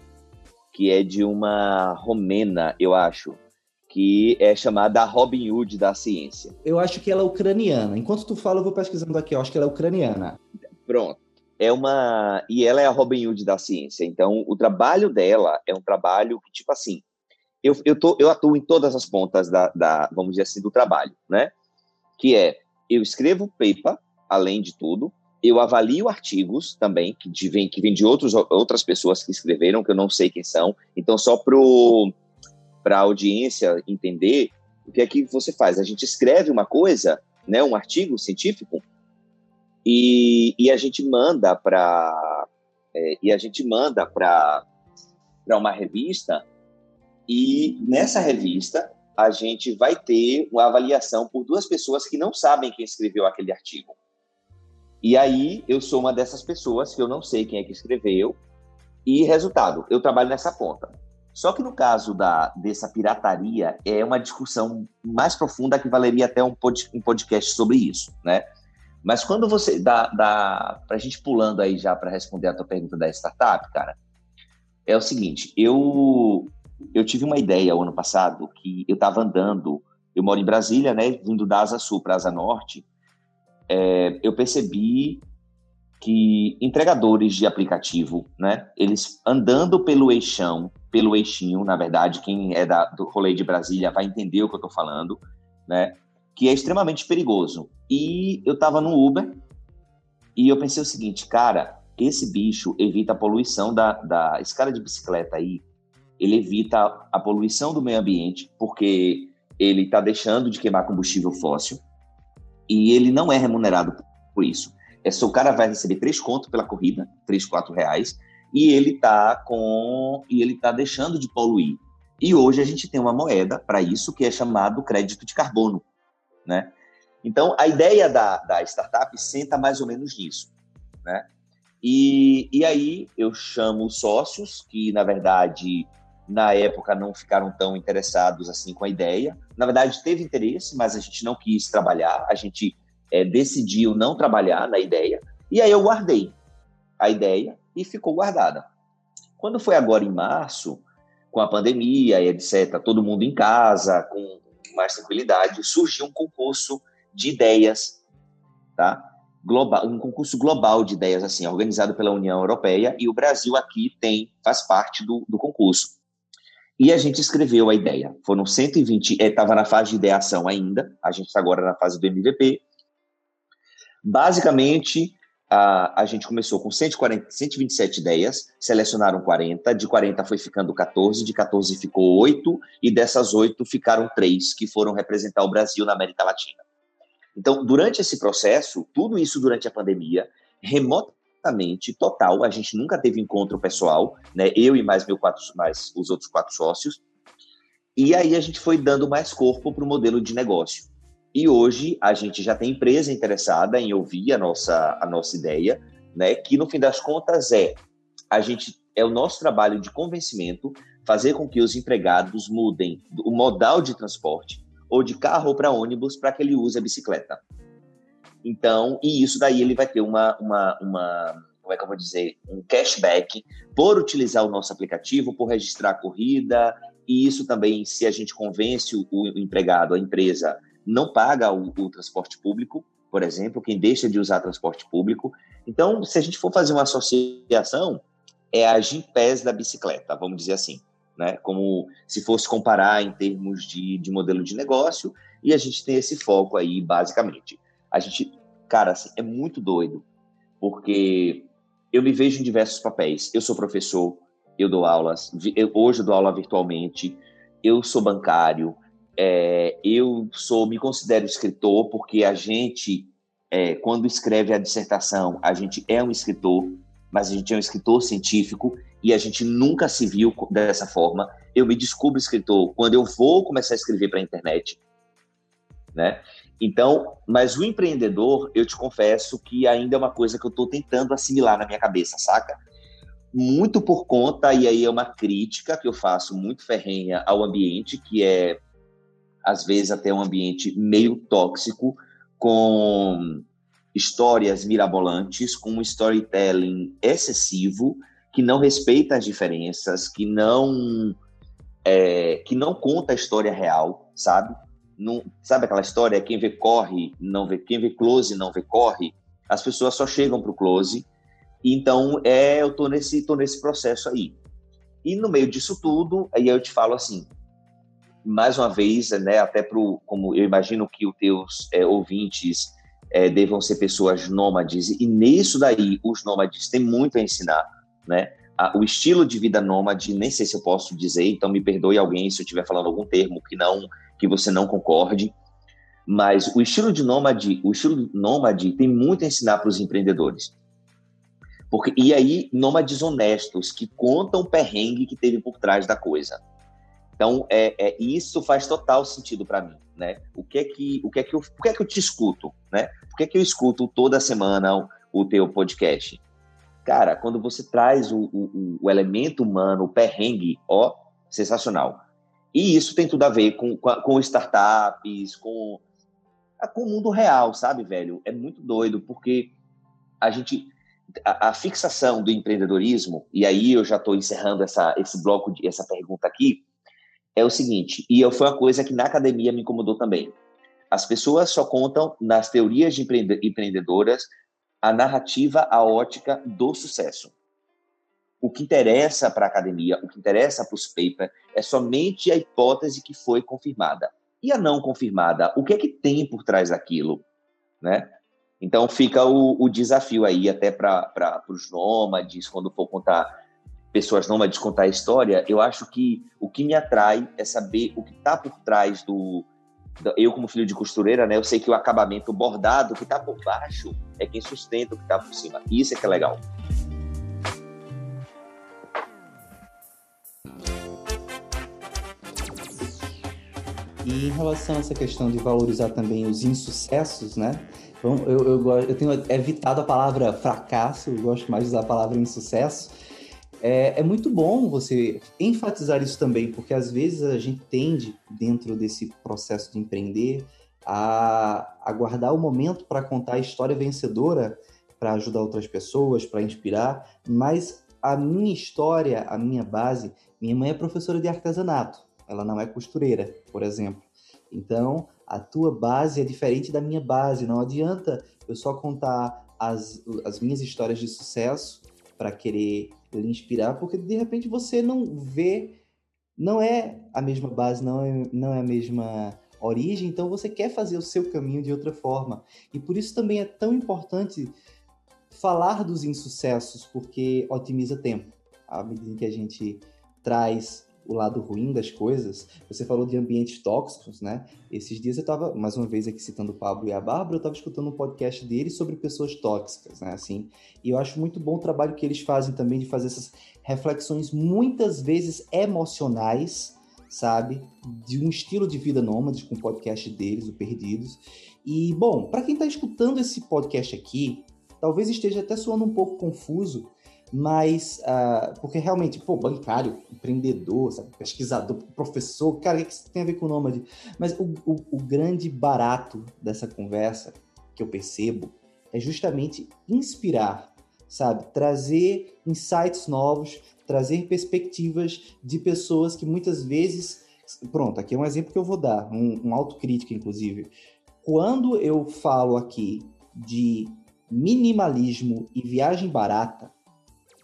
que é de uma romena, eu acho, que é chamada Robin Hood da ciência. Eu acho que ela é ucraniana. Enquanto tu fala, eu vou pesquisando aqui. Eu acho que ela é ucraniana. Pronto. É uma e ela é a Robin Hood da ciência. Então, o trabalho dela é um trabalho que tipo assim, eu, eu, tô, eu atuo em todas as pontas da, da, vamos dizer assim, do trabalho, né? Que é, eu escrevo paper, além de tudo, eu avalio artigos também, que, de, vem, que vem de outros, outras pessoas que escreveram, que eu não sei quem são. Então, só para a audiência entender, o que é que você faz? A gente escreve uma coisa, né, um artigo científico, e, e a gente manda para É, e a gente manda para uma revista, e nessa revista a gente vai ter uma avaliação por duas pessoas que não sabem quem escreveu aquele artigo. E aí eu sou uma dessas pessoas que eu não sei quem é que escreveu. E resultado, eu trabalho nessa ponta. Só que no caso da, dessa pirataria, é uma discussão mais profunda que valeria até um, pod, um podcast sobre isso, né? Mas quando você dá, dá a gente pulando aí já para responder a tua pergunta da startup, cara, é o seguinte, eu eu tive uma ideia ano passado que eu estava andando, eu moro em Brasília, né, vindo da Asa Sul para Asa Norte, é, eu percebi que entregadores de aplicativo, né, eles andando pelo eixão, pelo eixinho, na verdade, quem é da, do rolê de Brasília vai entender o que eu estou falando, né, que é extremamente perigoso. E eu estava no Uber e eu pensei o seguinte, cara, esse bicho evita a poluição da, da escala de bicicleta aí, ele evita a poluição do meio ambiente, porque ele está deixando de queimar combustível fóssil e ele não é remunerado por isso. É só o cara vai receber três contos pela corrida, três, quatro reais, e ele tá com e ele tá deixando de poluir. E hoje a gente tem uma moeda para isso que é chamado crédito de carbono, né? Então a ideia da, da startup senta mais ou menos nisso, né? E, e aí eu chamo sócios que na verdade na época não ficaram tão interessados assim com a ideia. Na verdade, teve interesse, mas a gente não quis trabalhar, a gente é, decidiu não trabalhar na ideia, e aí eu guardei a ideia e ficou guardada. Quando foi agora em março, com a pandemia e etc., todo mundo em casa, com mais tranquilidade, surgiu um concurso de ideias, tá? Global, um concurso global de ideias, assim, organizado pela União Europeia, e o Brasil aqui tem, faz parte do, do concurso. E a gente escreveu a ideia. Foram 120, estava é, na fase de ideação ainda, a gente está agora na fase do MVP. Basicamente, a, a gente começou com 140, 127 ideias, selecionaram 40, de 40 foi ficando 14, de 14 ficou 8, e dessas 8 ficaram 3 que foram representar o Brasil na América Latina. Então, durante esse processo, tudo isso durante a pandemia, remotamente absolutamente total. A gente nunca teve encontro pessoal, né? Eu e mais meu quatro, mais os outros quatro sócios. E aí a gente foi dando mais corpo para o modelo de negócio. E hoje a gente já tem empresa interessada em ouvir a nossa a nossa ideia, né? Que no fim das contas é a gente é o nosso trabalho de convencimento fazer com que os empregados mudem o modal de transporte ou de carro para ônibus para que ele use a bicicleta. Então, e isso daí ele vai ter uma, uma, uma, como é que eu vou dizer, um cashback por utilizar o nosso aplicativo, por registrar a corrida, e isso também, se a gente convence o, o empregado, a empresa, não paga o, o, transporte público, por exemplo, quem deixa de usar transporte público. Então, se a gente for fazer uma associação, é a Gimpés da bicicleta, vamos dizer assim, né? Como se fosse comparar em termos de, de modelo de negócio, e a gente tem esse foco aí, basicamente a gente, cara, assim, é muito doido, porque eu me vejo em diversos papéis. Eu sou professor, eu dou aulas, eu, hoje eu dou aula virtualmente, eu sou bancário, é, eu sou, me considero escritor, porque a gente, é, quando escreve a dissertação, a gente é um escritor, mas a gente é um escritor científico e a gente nunca se viu dessa forma. Eu me descubro escritor quando eu vou começar a escrever para a internet, né? Então, mas o empreendedor, eu te confesso que ainda é uma coisa que eu estou tentando assimilar na minha cabeça, saca? Muito por conta, e aí é uma crítica que eu faço muito ferrenha ao ambiente, que é, às vezes, até um ambiente meio tóxico, com histórias mirabolantes, com um storytelling excessivo, que não respeita as diferenças, que não, é, que não conta a história real, sabe? Não, sabe aquela história? Quem vê corre, não vê, quem vê close não vê corre. As pessoas só chegam para o close. Então, é, eu tô nesse, tô nesse processo aí. E no meio disso tudo, aí eu te falo assim, mais uma vez, né, até pro, como eu imagino que os teus é, ouvintes é, devam ser pessoas nômades, e nisso daí os nômades têm muito a ensinar, né? O estilo de vida nômade, nem sei se eu posso dizer, então me perdoe alguém se eu estiver falando algum termo que não que você não concorde, mas o estilo de nômade, o estilo nômade tem muito a ensinar para os empreendedores. Porque, e aí, nômades honestos que contam o perrengue que teve por trás da coisa. Então, é, é isso faz total sentido para mim, né? O que é que, o que é que eu, por que é que eu te escuto, né? Por que é que eu escuto toda semana o, o teu podcast? Cara, quando você traz o, o, o, elemento humano, o perrengue, ó, sensacional. E isso tem tudo a ver com, com, com startups, com, com o mundo real, sabe, velho? É muito doido, porque a gente. A, a fixação do empreendedorismo, e aí eu já estou encerrando essa, esse bloco, de, essa pergunta aqui, é o seguinte, e foi uma coisa que na academia me incomodou também. As pessoas só contam nas teorias de empreendedoras a narrativa, a ótica do sucesso. O que interessa para a academia, o que interessa para os papers, é somente a hipótese que foi confirmada. E a não confirmada, o que é que tem por trás daquilo? Né? Então fica o, o desafio aí até para os nômades, quando for contar pessoas nômades contar a história, eu acho que o que me atrai é saber o que está por trás do, eu como filho de costureira, né, eu sei que o acabamento bordado que está por baixo é quem sustenta o que está por cima. Isso é que é legal. E em relação a essa questão de valorizar também os insucessos, né? Então, eu, eu, eu tenho evitado a palavra fracasso, eu gosto mais de usar a palavra insucesso, é, é, muito bom você enfatizar isso também, porque às vezes a gente tende, dentro desse processo de empreender, a aguardar o momento para contar a história vencedora, para ajudar outras pessoas, para inspirar, mas a minha história, a minha base, minha mãe é professora de artesanato, ela não é costureira, por exemplo. Então, a tua base é diferente da minha base, não adianta eu só contar as, as minhas histórias de sucesso para querer lhe inspirar, porque de repente você não vê, não é a mesma base, não é, não é a mesma origem, então você quer fazer o seu caminho de outra forma. E por isso também é tão importante falar dos insucessos, porque otimiza tempo. À medida que a gente traz o lado ruim das coisas. Você falou de ambientes tóxicos, né? Esses dias eu estava, mais uma vez aqui citando o Pablo e a Bárbara, eu estava escutando um podcast deles sobre pessoas tóxicas, né? Assim, e eu acho muito bom o trabalho que eles fazem também de fazer essas reflexões muitas vezes emocionais, sabe? De um estilo de vida nômade com o podcast deles, o Perdidos. E, bom, para quem está escutando esse podcast aqui, talvez esteja até soando um pouco confuso, mas uh, porque realmente, pô, bancário, empreendedor, sabe, pesquisador, professor, cara, o que isso tem a ver com o nômade? Mas o, o, o grande barato dessa conversa que eu percebo é justamente inspirar, sabe, trazer insights novos, trazer perspectivas de pessoas que muitas vezes, pronto, aqui é um exemplo que eu vou dar, um, um autocrítica, inclusive. Quando eu falo aqui de minimalismo e viagem barata,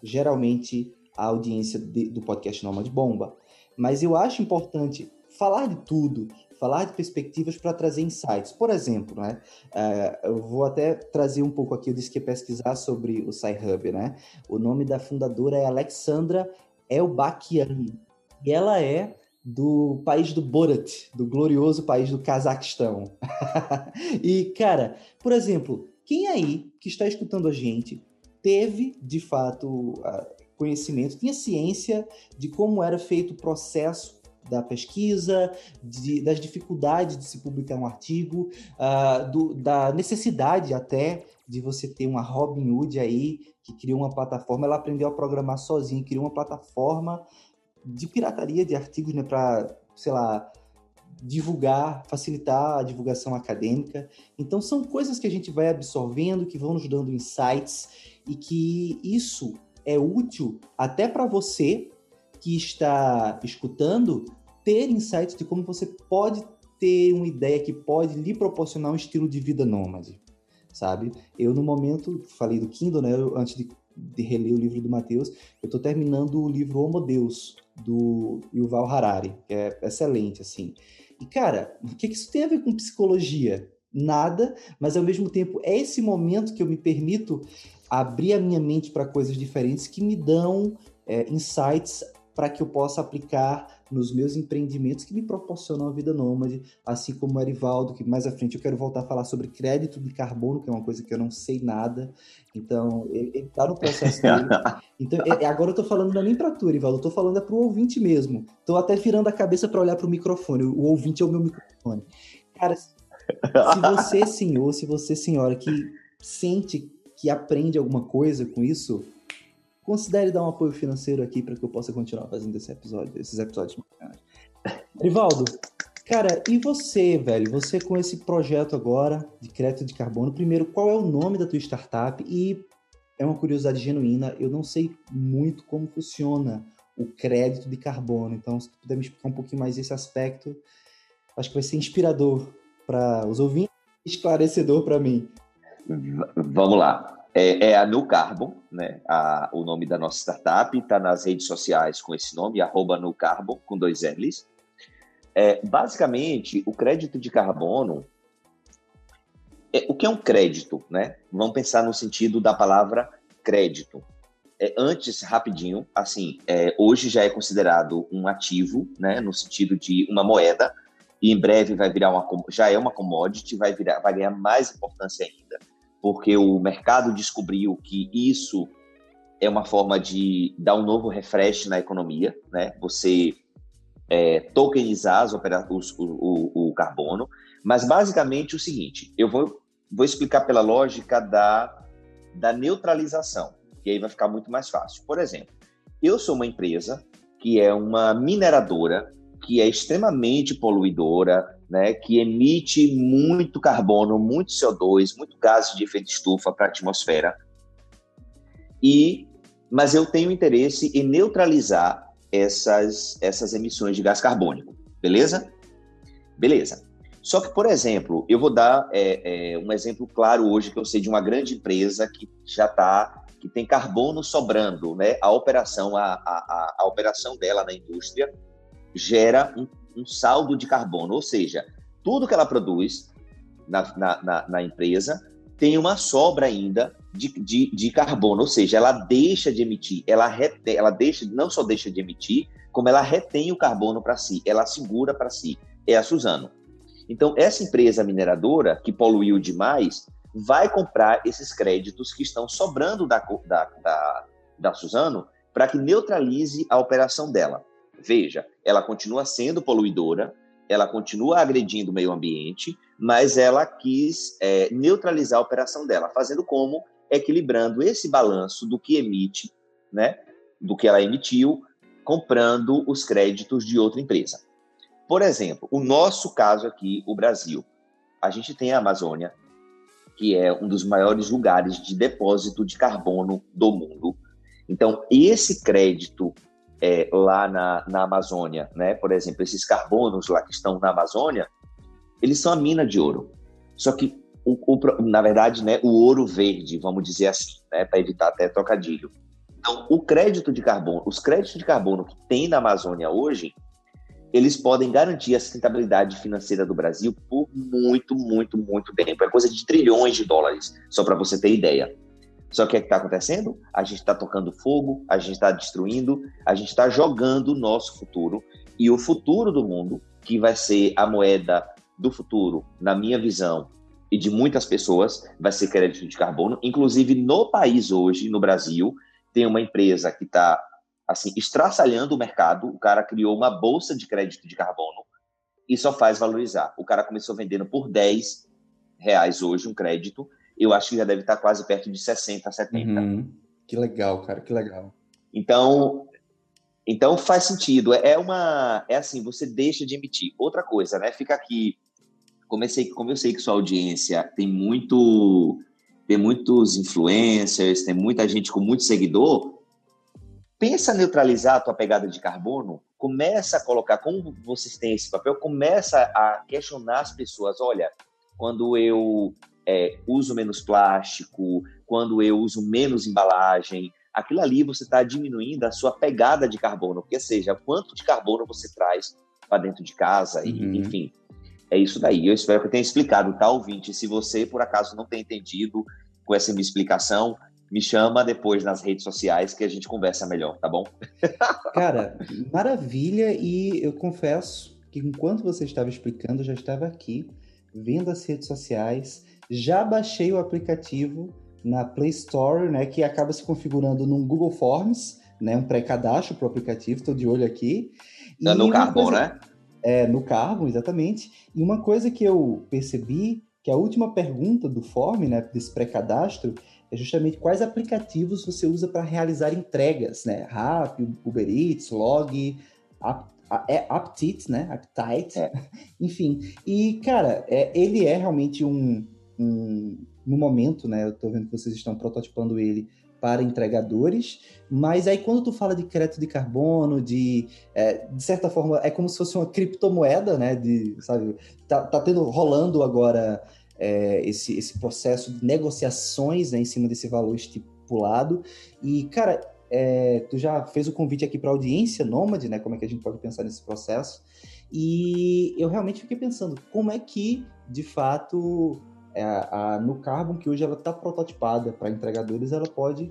geralmente a audiência de, do podcast Nômade bomba. Mas eu acho importante falar de tudo, falar de perspectivas para trazer insights. Por exemplo, né, uh, eu vou até trazer um pouco aqui, eu disse que ia pesquisar sobre o SciHub, né? O nome da fundadora é Alexandra Elbakian, e ela é do país do Borat, do glorioso país do Cazaquistão. [laughs] e, cara, por exemplo, quem aí que está escutando a gente teve, de fato, conhecimento, tinha ciência de como era feito o processo da pesquisa, de, das dificuldades de se publicar um artigo, uh, do, da necessidade até de você ter uma Robin Hood aí que criou uma plataforma. Ela aprendeu a programar sozinha, criou uma plataforma de pirataria de artigos né, para, sei lá, divulgar, facilitar a divulgação acadêmica. Então, são coisas que a gente vai absorvendo, que vão nos dando insights e que isso é útil até para você que está escutando ter insights de como você pode ter uma ideia que pode lhe proporcionar um estilo de vida nômade, sabe? Eu, no momento, falei do Kindle, né? Eu, antes de, de, reler o livro do Mateus, eu estou terminando o livro Homo Deus, do Yuval Harari, que é excelente, assim. E, cara, o que isso tem a ver com psicologia? Nada, mas ao mesmo tempo é esse momento que eu me permito abrir a minha mente para coisas diferentes que me dão é, insights para que eu possa aplicar nos meus empreendimentos que me proporcionam a vida nômade, assim como o Arivaldo, que mais à frente eu quero voltar a falar sobre crédito de carbono, que é uma coisa que eu não sei nada. Então, ele, está no processo dele. [laughs] Então, é, agora eu estou falando não é nem para tu, Arivaldo, eu estou falando é para o ouvinte mesmo. Estou até virando a cabeça para olhar para o microfone. O ouvinte é o meu microfone. Cara, se você, senhor, se você, senhora, que sente que aprende alguma coisa com isso, considere dar um apoio financeiro aqui para que eu possa continuar fazendo esse episódio, esses episódios. Rivaldo, cara, e você, velho? Você com esse projeto agora de crédito de carbono, primeiro, qual é o nome da tua startup? E é uma curiosidade genuína, eu não sei muito como funciona o crédito de carbono, então se tu puder me explicar um pouquinho mais esse aspecto, acho que vai ser inspirador para os ouvintes, esclarecedor para mim. Vamos lá. É, é, a New Carbon, né? A, o nome da nossa startup está nas redes sociais com esse nome, arroba New Carbon, com dois L's. É, basicamente, o crédito de carbono, é, o que é um crédito, né? Vamos pensar no sentido da palavra crédito. É, antes, rapidinho, assim, é, hoje já é considerado um ativo, né? No sentido de uma moeda, e em breve vai virar uma, já é uma commodity, vai, virar, vai ganhar mais importância ainda porque o mercado descobriu que isso é uma forma de dar um novo refresh na economia, né? Você é, tokenizar os, o, o, carbono, mas basicamente o seguinte, eu vou, vou explicar pela lógica da, da neutralização, que aí vai ficar muito mais fácil. Por exemplo, eu sou uma empresa que é uma mineradora que é extremamente poluidora, né, que emite muito carbono, muito CO2, muito gás de efeito estufa para a atmosfera. E mas eu tenho interesse em neutralizar essas essas emissões de gás carbônico, beleza? Beleza. Só que, por exemplo, eu vou dar é, é, um exemplo claro hoje que eu sei de uma grande empresa que já está que tem carbono sobrando, né? A operação a, a, a operação dela na indústria gera um um saldo de carbono, ou seja, tudo que ela produz na, na, na, na empresa tem uma sobra ainda de, de, de, carbono, ou seja, ela deixa de emitir, ela, retém, ela deixa, não só deixa de emitir, como ela retém o carbono para si, ela segura para si. É a Suzano. Então, essa empresa mineradora, que poluiu demais, vai comprar esses créditos que estão sobrando da, da, da, da Suzano para que neutralize a operação dela. Veja, ela continua sendo poluidora, ela continua agredindo o meio ambiente, mas ela quis é, neutralizar a operação dela, fazendo como? Equilibrando esse balanço do que emite, né, do que ela emitiu, comprando os créditos de outra empresa. Por exemplo, o nosso caso aqui, o Brasil. A gente tem a Amazônia, que é um dos maiores lugares de depósito de carbono do mundo. Então, esse crédito é, lá na, na Amazônia, né? Por exemplo, esses carbonos lá que estão na Amazônia, eles são a mina de ouro. Só que, o, o, na verdade, né, o ouro verde, vamos dizer assim, né, para evitar até trocadilho. Então, o crédito de carbono, os créditos de carbono que tem na Amazônia hoje, eles podem garantir a sustentabilidade financeira do Brasil por muito, muito, muito tempo. É coisa de trilhões de dólares, só para você ter ideia. Só que o que é está acontecendo? A gente está tocando fogo, a gente está destruindo, a gente está jogando o nosso futuro e o futuro do mundo, que vai ser a moeda do futuro, na minha visão, e de muitas pessoas, vai ser crédito de carbono. Inclusive, no país hoje, no Brasil, tem uma empresa que está assim, estraçalhando o mercado. O cara criou uma bolsa de crédito de carbono e só faz valorizar. O cara começou vendendo por 10 reais hoje um crédito eu acho que já deve estar quase perto de 60, 70. Uhum. Que legal, cara, que legal. Então, então faz sentido. É uma, é assim, você deixa de emitir. Outra coisa, né? Fica aqui. Comecei, como eu sei que sua audiência tem muito, tem muitos influencers, tem muita gente com muito seguidor. Pensa neutralizar a tua pegada de carbono. Começa a colocar, como vocês têm esse papel, começa a questionar as pessoas. Olha, quando eu é, uso menos plástico, quando eu uso menos embalagem, aquilo ali você está diminuindo a sua pegada de carbono, que seja, quanto de carbono você traz para dentro de casa, e, uhum. enfim. É isso daí. Eu espero que eu tenha explicado, tá, ouvinte? Se você, por acaso, não tem entendido com essa minha explicação, me chama depois nas redes sociais que a gente conversa melhor, tá bom? [laughs] Cara, maravilha. E eu confesso que enquanto você estava explicando, eu já estava aqui vendo as redes sociais, já baixei o aplicativo na Play Store, né, que acaba se configurando num Google Forms, né, um pré-cadastro para o aplicativo, estou de olho aqui. É no Carbon, coisa... né? É, no Carbon, exatamente. E uma coisa que eu percebi, que a última pergunta do form, né, desse pré-cadastro, é justamente quais aplicativos você usa para realizar entregas, né? Rappi, Uber Eats, Log, é Aptite, né? Aptite, é. [laughs] enfim. E, cara, é, ele é realmente um, um, No momento, né? Eu tô vendo que vocês estão prototipando ele para entregadores, mas aí quando tu fala de crédito de carbono, de é, de certa forma é como se fosse uma criptomoeda, né? De sabe, tá, tá tendo rolando agora é, esse, esse processo de negociações né, em cima desse valor estipulado e cara é, tu já fez o convite aqui para audiência nômade, né? Como é que a gente pode pensar nesse processo? E eu realmente fiquei pensando como é que, de fato, a, a, no Carbon, que hoje ela está prototipada para entregadores, ela pode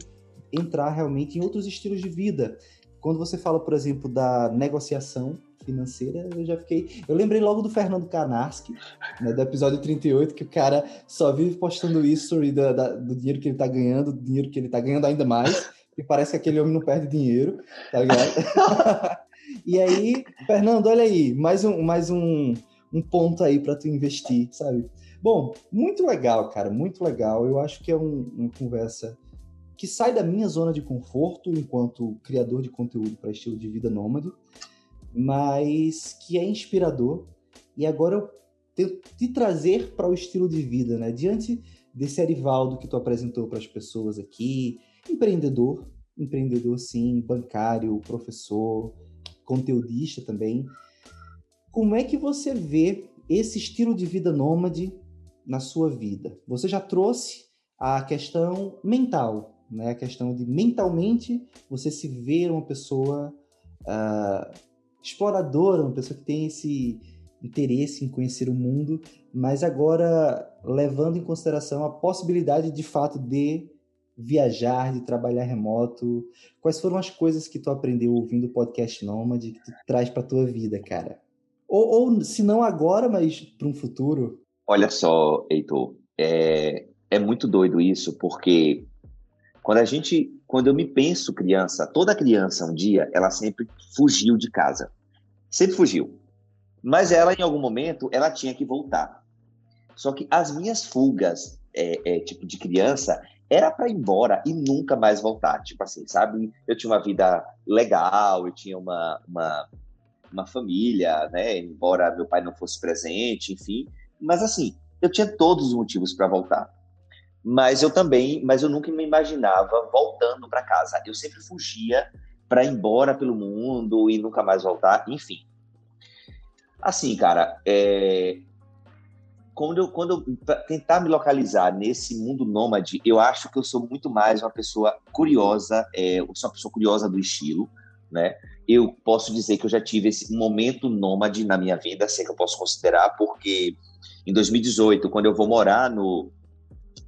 entrar realmente em outros estilos de vida. Quando você fala, por exemplo, da negociação financeira, eu já fiquei. Eu lembrei logo do Fernando Kanarski, né, do episódio 38, que o cara só vive postando isso da, da, do dinheiro que ele está ganhando, do dinheiro que ele está ganhando ainda mais que parece que aquele homem não perde dinheiro, tá ligado? [laughs] e aí, Fernando, olha aí, mais um, mais um, um ponto aí para tu investir, sabe? Bom, muito legal, cara, muito legal. Eu acho que é um, uma conversa que sai da minha zona de conforto enquanto criador de conteúdo para estilo de vida nômade, mas que é inspirador. E agora eu tento te trazer para o estilo de vida, né? Diante desse Arivaldo que tu apresentou para as pessoas aqui, empreendedor, empreendedor sim, bancário, professor, conteudista também. Como é que você vê esse estilo de vida nômade na sua vida? Você já trouxe a questão mental, né? A questão de mentalmente você se ver uma pessoa uh, exploradora, uma pessoa que tem esse interesse em conhecer o mundo, mas agora levando em consideração a possibilidade de fato de viajar, de trabalhar remoto? Quais foram as coisas que tu aprendeu ouvindo o podcast Nômade que tu traz para tua vida, cara? Ou, ou se não agora, mas para um futuro? Olha só, Heitor, é, é muito doido isso, porque quando a gente, quando eu me penso criança, toda criança um dia, ela sempre fugiu de casa, sempre fugiu. Mas ela, em algum momento, ela tinha que voltar. Só que as minhas fugas, é, é, tipo de criança, era para ir embora e nunca mais voltar. Tipo assim, sabe? Eu tinha uma vida legal, eu tinha uma, uma, uma família, né? Embora meu pai não fosse presente, enfim. Mas assim, eu tinha todos os motivos para voltar. Mas eu também, mas eu nunca me imaginava voltando para casa. Eu sempre fugia para ir embora pelo mundo e nunca mais voltar, enfim. Assim, cara, é, quando eu, quando eu tentar me localizar nesse mundo nômade, eu acho que eu sou muito mais uma pessoa curiosa, é, eu sou uma pessoa curiosa do estilo, né? Eu posso dizer que eu já tive esse momento nômade na minha vida, sei que eu posso considerar, porque em 2018, quando eu vou morar no,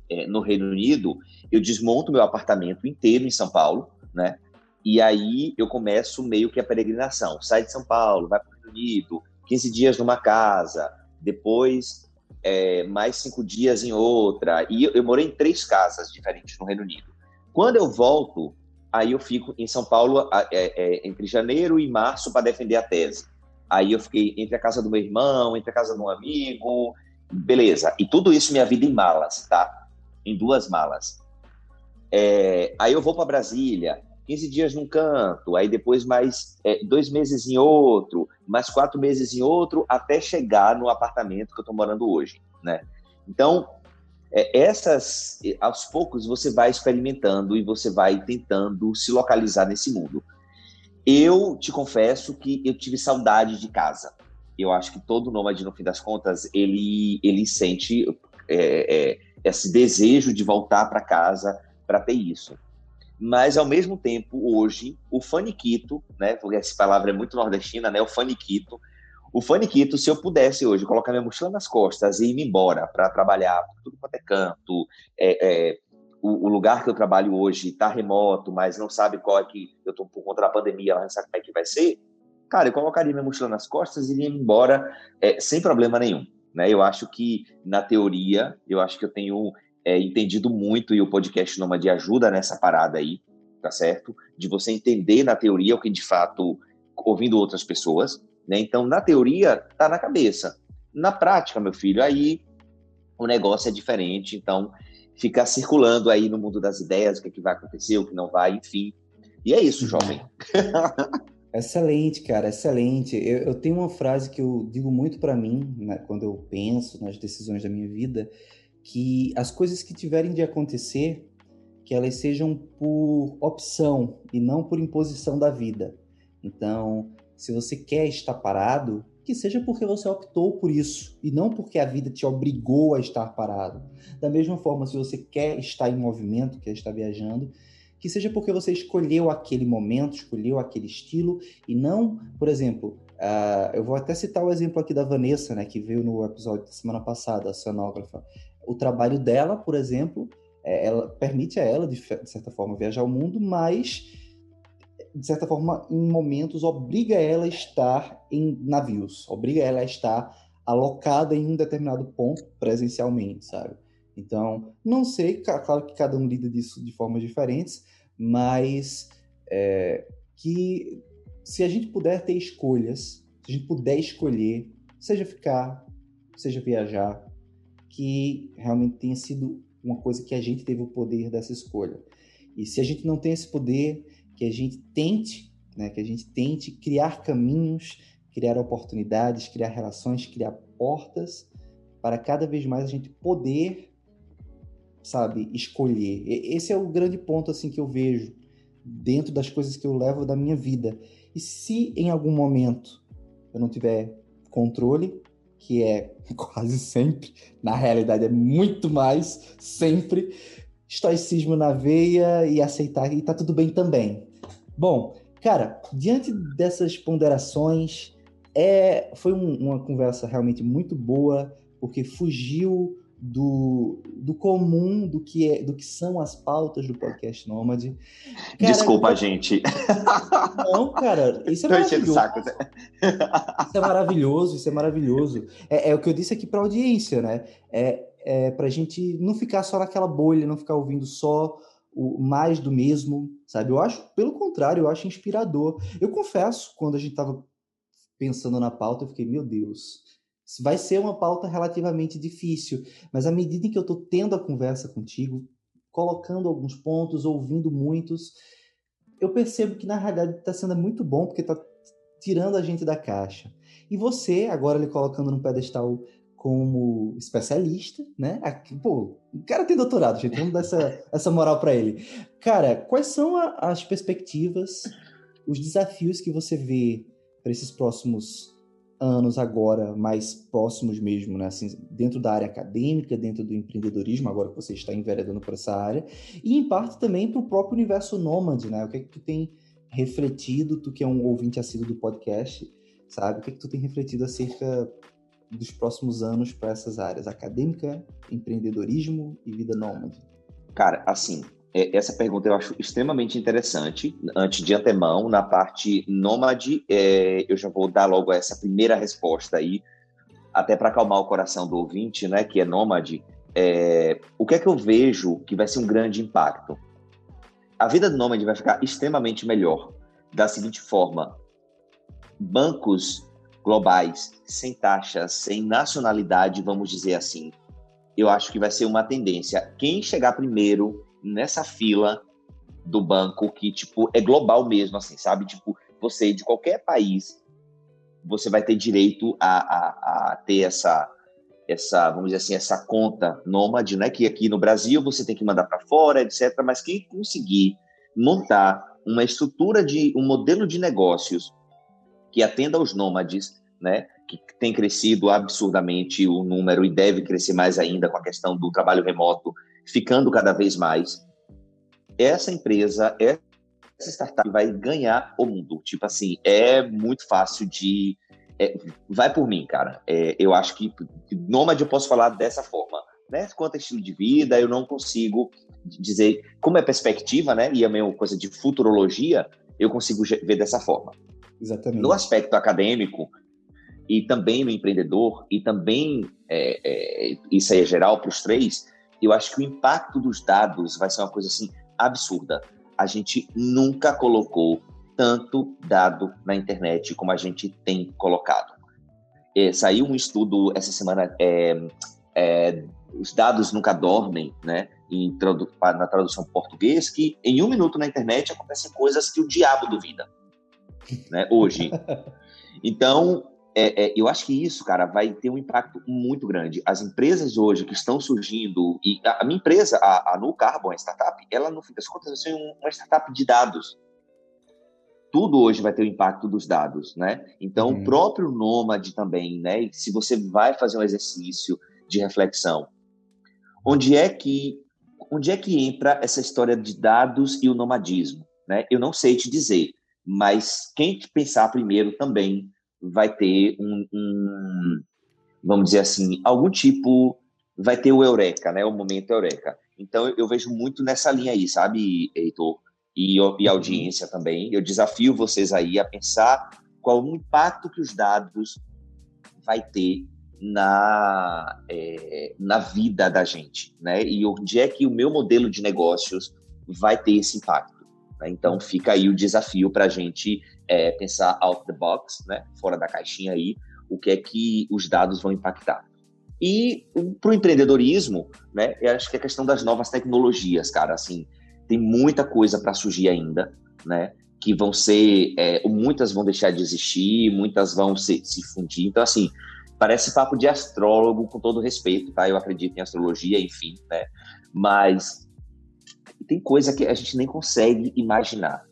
é, no Reino Unido, eu desmonto meu apartamento inteiro em São Paulo, né? E aí eu começo meio que a peregrinação. Sai de São Paulo, vai para o Reino Unido, 15 dias numa casa, depois é, mais cinco dias em outra. E eu, eu, morei em três casas diferentes no Reino Unido. Quando eu volto, aí eu fico em São Paulo é, é, entre janeiro e março para defender a tese. Aí eu fiquei entre a casa do meu irmão, entre a casa de um amigo, beleza. E tudo isso minha vida em malas, tá? Em duas malas. É, aí eu vou para Brasília, 15 dias num canto, aí depois mais é, dois meses em outro, mais quatro meses em outro, até chegar no apartamento que eu estou morando hoje, né? Então, é, essas, aos poucos, você vai experimentando e você vai tentando se localizar nesse mundo. Eu te confesso que eu tive saudade de casa. Eu acho que todo nômade, no fim das contas, ele, ele sente é, é esse desejo de voltar para casa para ter isso mas ao mesmo tempo, hoje, o faniquito, né, porque essa palavra é muito nordestina, né, o faniquito, o faniquito, se eu pudesse hoje colocar minha mochila nas costas e ir embora para trabalhar tudo quanto é canto, é, é, o, o, lugar que eu trabalho hoje está remoto, mas não sabe qual é que eu estou por conta da pandemia, não sabe como é que vai ser, cara, eu colocaria minha mochila nas costas e iria embora é, sem problema nenhum. Né? Eu acho que, na teoria, eu acho que eu tenho é, entendido muito e o podcast Nômade ajuda nessa parada aí, tá certo? De você entender na teoria o que de fato, ouvindo outras pessoas, né? Então, na teoria, tá na cabeça. Na prática, meu filho, aí o negócio é diferente. Então, ficar circulando aí no mundo das ideias, o que, é que vai acontecer, o que não vai, enfim. E é isso, jovem. [laughs] Excelente, cara, excelente. Eu, eu, tenho uma frase que eu digo muito para mim, né, quando eu penso nas decisões da minha vida, que as coisas que tiverem de acontecer, que elas sejam por opção e não por imposição da vida. Então, se você quer estar parado, que seja porque você optou por isso e não porque a vida te obrigou a estar parado. Da mesma forma, se você quer estar em movimento, quer estar viajando, que seja porque você escolheu aquele momento, escolheu aquele estilo e não, por exemplo, uh, eu vou até citar o exemplo aqui da Vanessa, né, que veio no episódio da semana passada, a cenógrafa. O trabalho dela, por exemplo, é, ela permite a ela, de, de certa forma, viajar o mundo, mas de certa forma, em momentos, obriga ela a estar em navios, obriga ela a estar alocada em um determinado ponto presencialmente, sabe? Então, não sei, claro que cada um lida disso de formas diferentes, mas é, que se a gente puder ter escolhas, se a gente puder escolher, seja ficar, seja viajar, que realmente tenha sido uma coisa que a gente teve o poder dessa escolha. E se a gente não tem esse poder, que a gente tente, né, que a gente tente criar caminhos, criar oportunidades, criar relações, criar portas para cada vez mais a gente poder sabe, escolher. Esse é o grande ponto assim que eu vejo dentro das coisas que eu levo da minha vida. E se em algum momento eu não tiver controle, que é [laughs] quase sempre, na realidade é muito mais sempre, estoicismo na veia e aceitar e tá tudo bem também. Bom, cara, diante dessas ponderações, é, foi um, uma conversa realmente muito boa, porque fugiu do, do comum do que, é, do que são as pautas do podcast Nômade. Cara, Desculpa, eu... gente. Não, cara, isso é maravilhoso. Saco. Né? Isso é maravilhoso, isso é maravilhoso. É, é o que eu disse aqui para a audiência, né? É, é para a gente não ficar só naquela bolha, não ficar ouvindo só o mais do mesmo, sabe? Eu acho, pelo contrário, eu acho inspirador. Eu confesso, quando a gente estava pensando na pauta, eu fiquei, meu Deus, vai ser uma pauta relativamente difícil, mas à medida em que eu estou tendo a conversa contigo, colocando alguns pontos, ouvindo muitos, eu percebo que na realidade está sendo muito bom porque está tirando a gente da caixa. E você, agora ele colocando no pedestal como especialista, né? Aqui, pô, o cara tem doutorado, gente, vamos dar essa, [laughs] essa moral para ele. Cara, quais são a, as perspectivas, os desafios que você vê para esses próximos anos agora mais próximos mesmo, né? Assim, dentro da área acadêmica, dentro do empreendedorismo, agora que você está enveredando por essa área, e em parte também para o próprio universo nômade, né? O que é que tu tem refletido, tu que é um ouvinte assíduo do podcast, sabe? O que é que tu tem refletido acerca dos próximos anos para essas áreas, acadêmica, empreendedorismo e vida nômade? Cara, assim, é, essa pergunta eu acho extremamente interessante. Antes de antemão, na parte nômade, é, eu já vou dar logo essa primeira resposta aí, até para acalmar o coração do ouvinte, né, que é nômade. É, o que é que eu vejo que vai ser um grande impacto? A vida do nômade vai ficar extremamente melhor da seguinte forma: bancos globais, sem taxas, sem nacionalidade, vamos dizer assim. Eu acho que vai ser uma tendência. Quem chegar primeiro nessa fila do banco que, tipo, é global mesmo, assim, sabe? Tipo, você de qualquer país, você vai ter direito a, a, a ter essa, essa, vamos dizer assim, essa conta nômade, né? Que aqui no Brasil você tem que mandar para fora, etc. Mas quem conseguir montar uma estrutura de um modelo de negócios que atenda aos nômades, né? Que tem crescido absurdamente o número e deve crescer mais ainda com a questão do trabalho remoto ficando cada vez mais. Essa empresa, essa startup vai ganhar o mundo. Tipo assim, é muito fácil de. É, vai por mim, cara. É, eu acho que nômade eu posso falar dessa forma. Né? Quanto a estilo de vida, eu não consigo dizer como é perspectiva, né? E é meio coisa de futurologia, eu consigo ver dessa forma. Exatamente. No aspecto acadêmico e também no empreendedor e também é, é, isso aí é geral para os três, eu acho que o impacto dos dados vai ser uma coisa assim absurda. A gente nunca colocou tanto dado na internet como a gente tem colocado. É, saiu um estudo essa semana, é, é, os dados nunca dormem, né? Tradu na tradução português, que em um minuto na internet acontecem coisas que o diabo duvida, né? Hoje. Então, é, é, eu acho que isso, cara, vai ter um impacto muito grande. As empresas hoje que estão surgindo, e a, a minha empresa, a, a No Carbon, a startup, ela, no fim das contas, vai ser uma startup de dados. Tudo hoje vai ter o impacto dos dados, né? Então, uhum. o próprio Nômade também, né? Se você vai fazer um exercício de reflexão, onde é que onde é que entra essa história de dados e o nomadismo, né? Eu não sei te dizer, mas quem pensar primeiro também vai ter um, um, vamos dizer assim, algum tipo, vai ter o eureka, né? O momento eureka. Então eu vejo muito nessa linha aí, sabe, Heitor? E, e uhum. audiência também. Eu desafio vocês aí a pensar qual o impacto que os dados vai ter na, é, na vida da gente, né? E onde é que o meu modelo de negócios vai ter esse impacto. Né? Então fica aí o desafio para a gente é, pensar out the box, né? fora da caixinha aí, o que é que os dados vão impactar. E para o empreendedorismo, né, eu acho que é a questão das novas tecnologias, cara, assim, tem muita coisa para surgir ainda, né, que vão ser, é, muitas vão deixar de existir, muitas vão se, se fundir, então, assim, parece papo de astrólogo, com todo respeito, tá, eu acredito em astrologia, enfim, né, mas tem coisa que a gente nem consegue imaginar,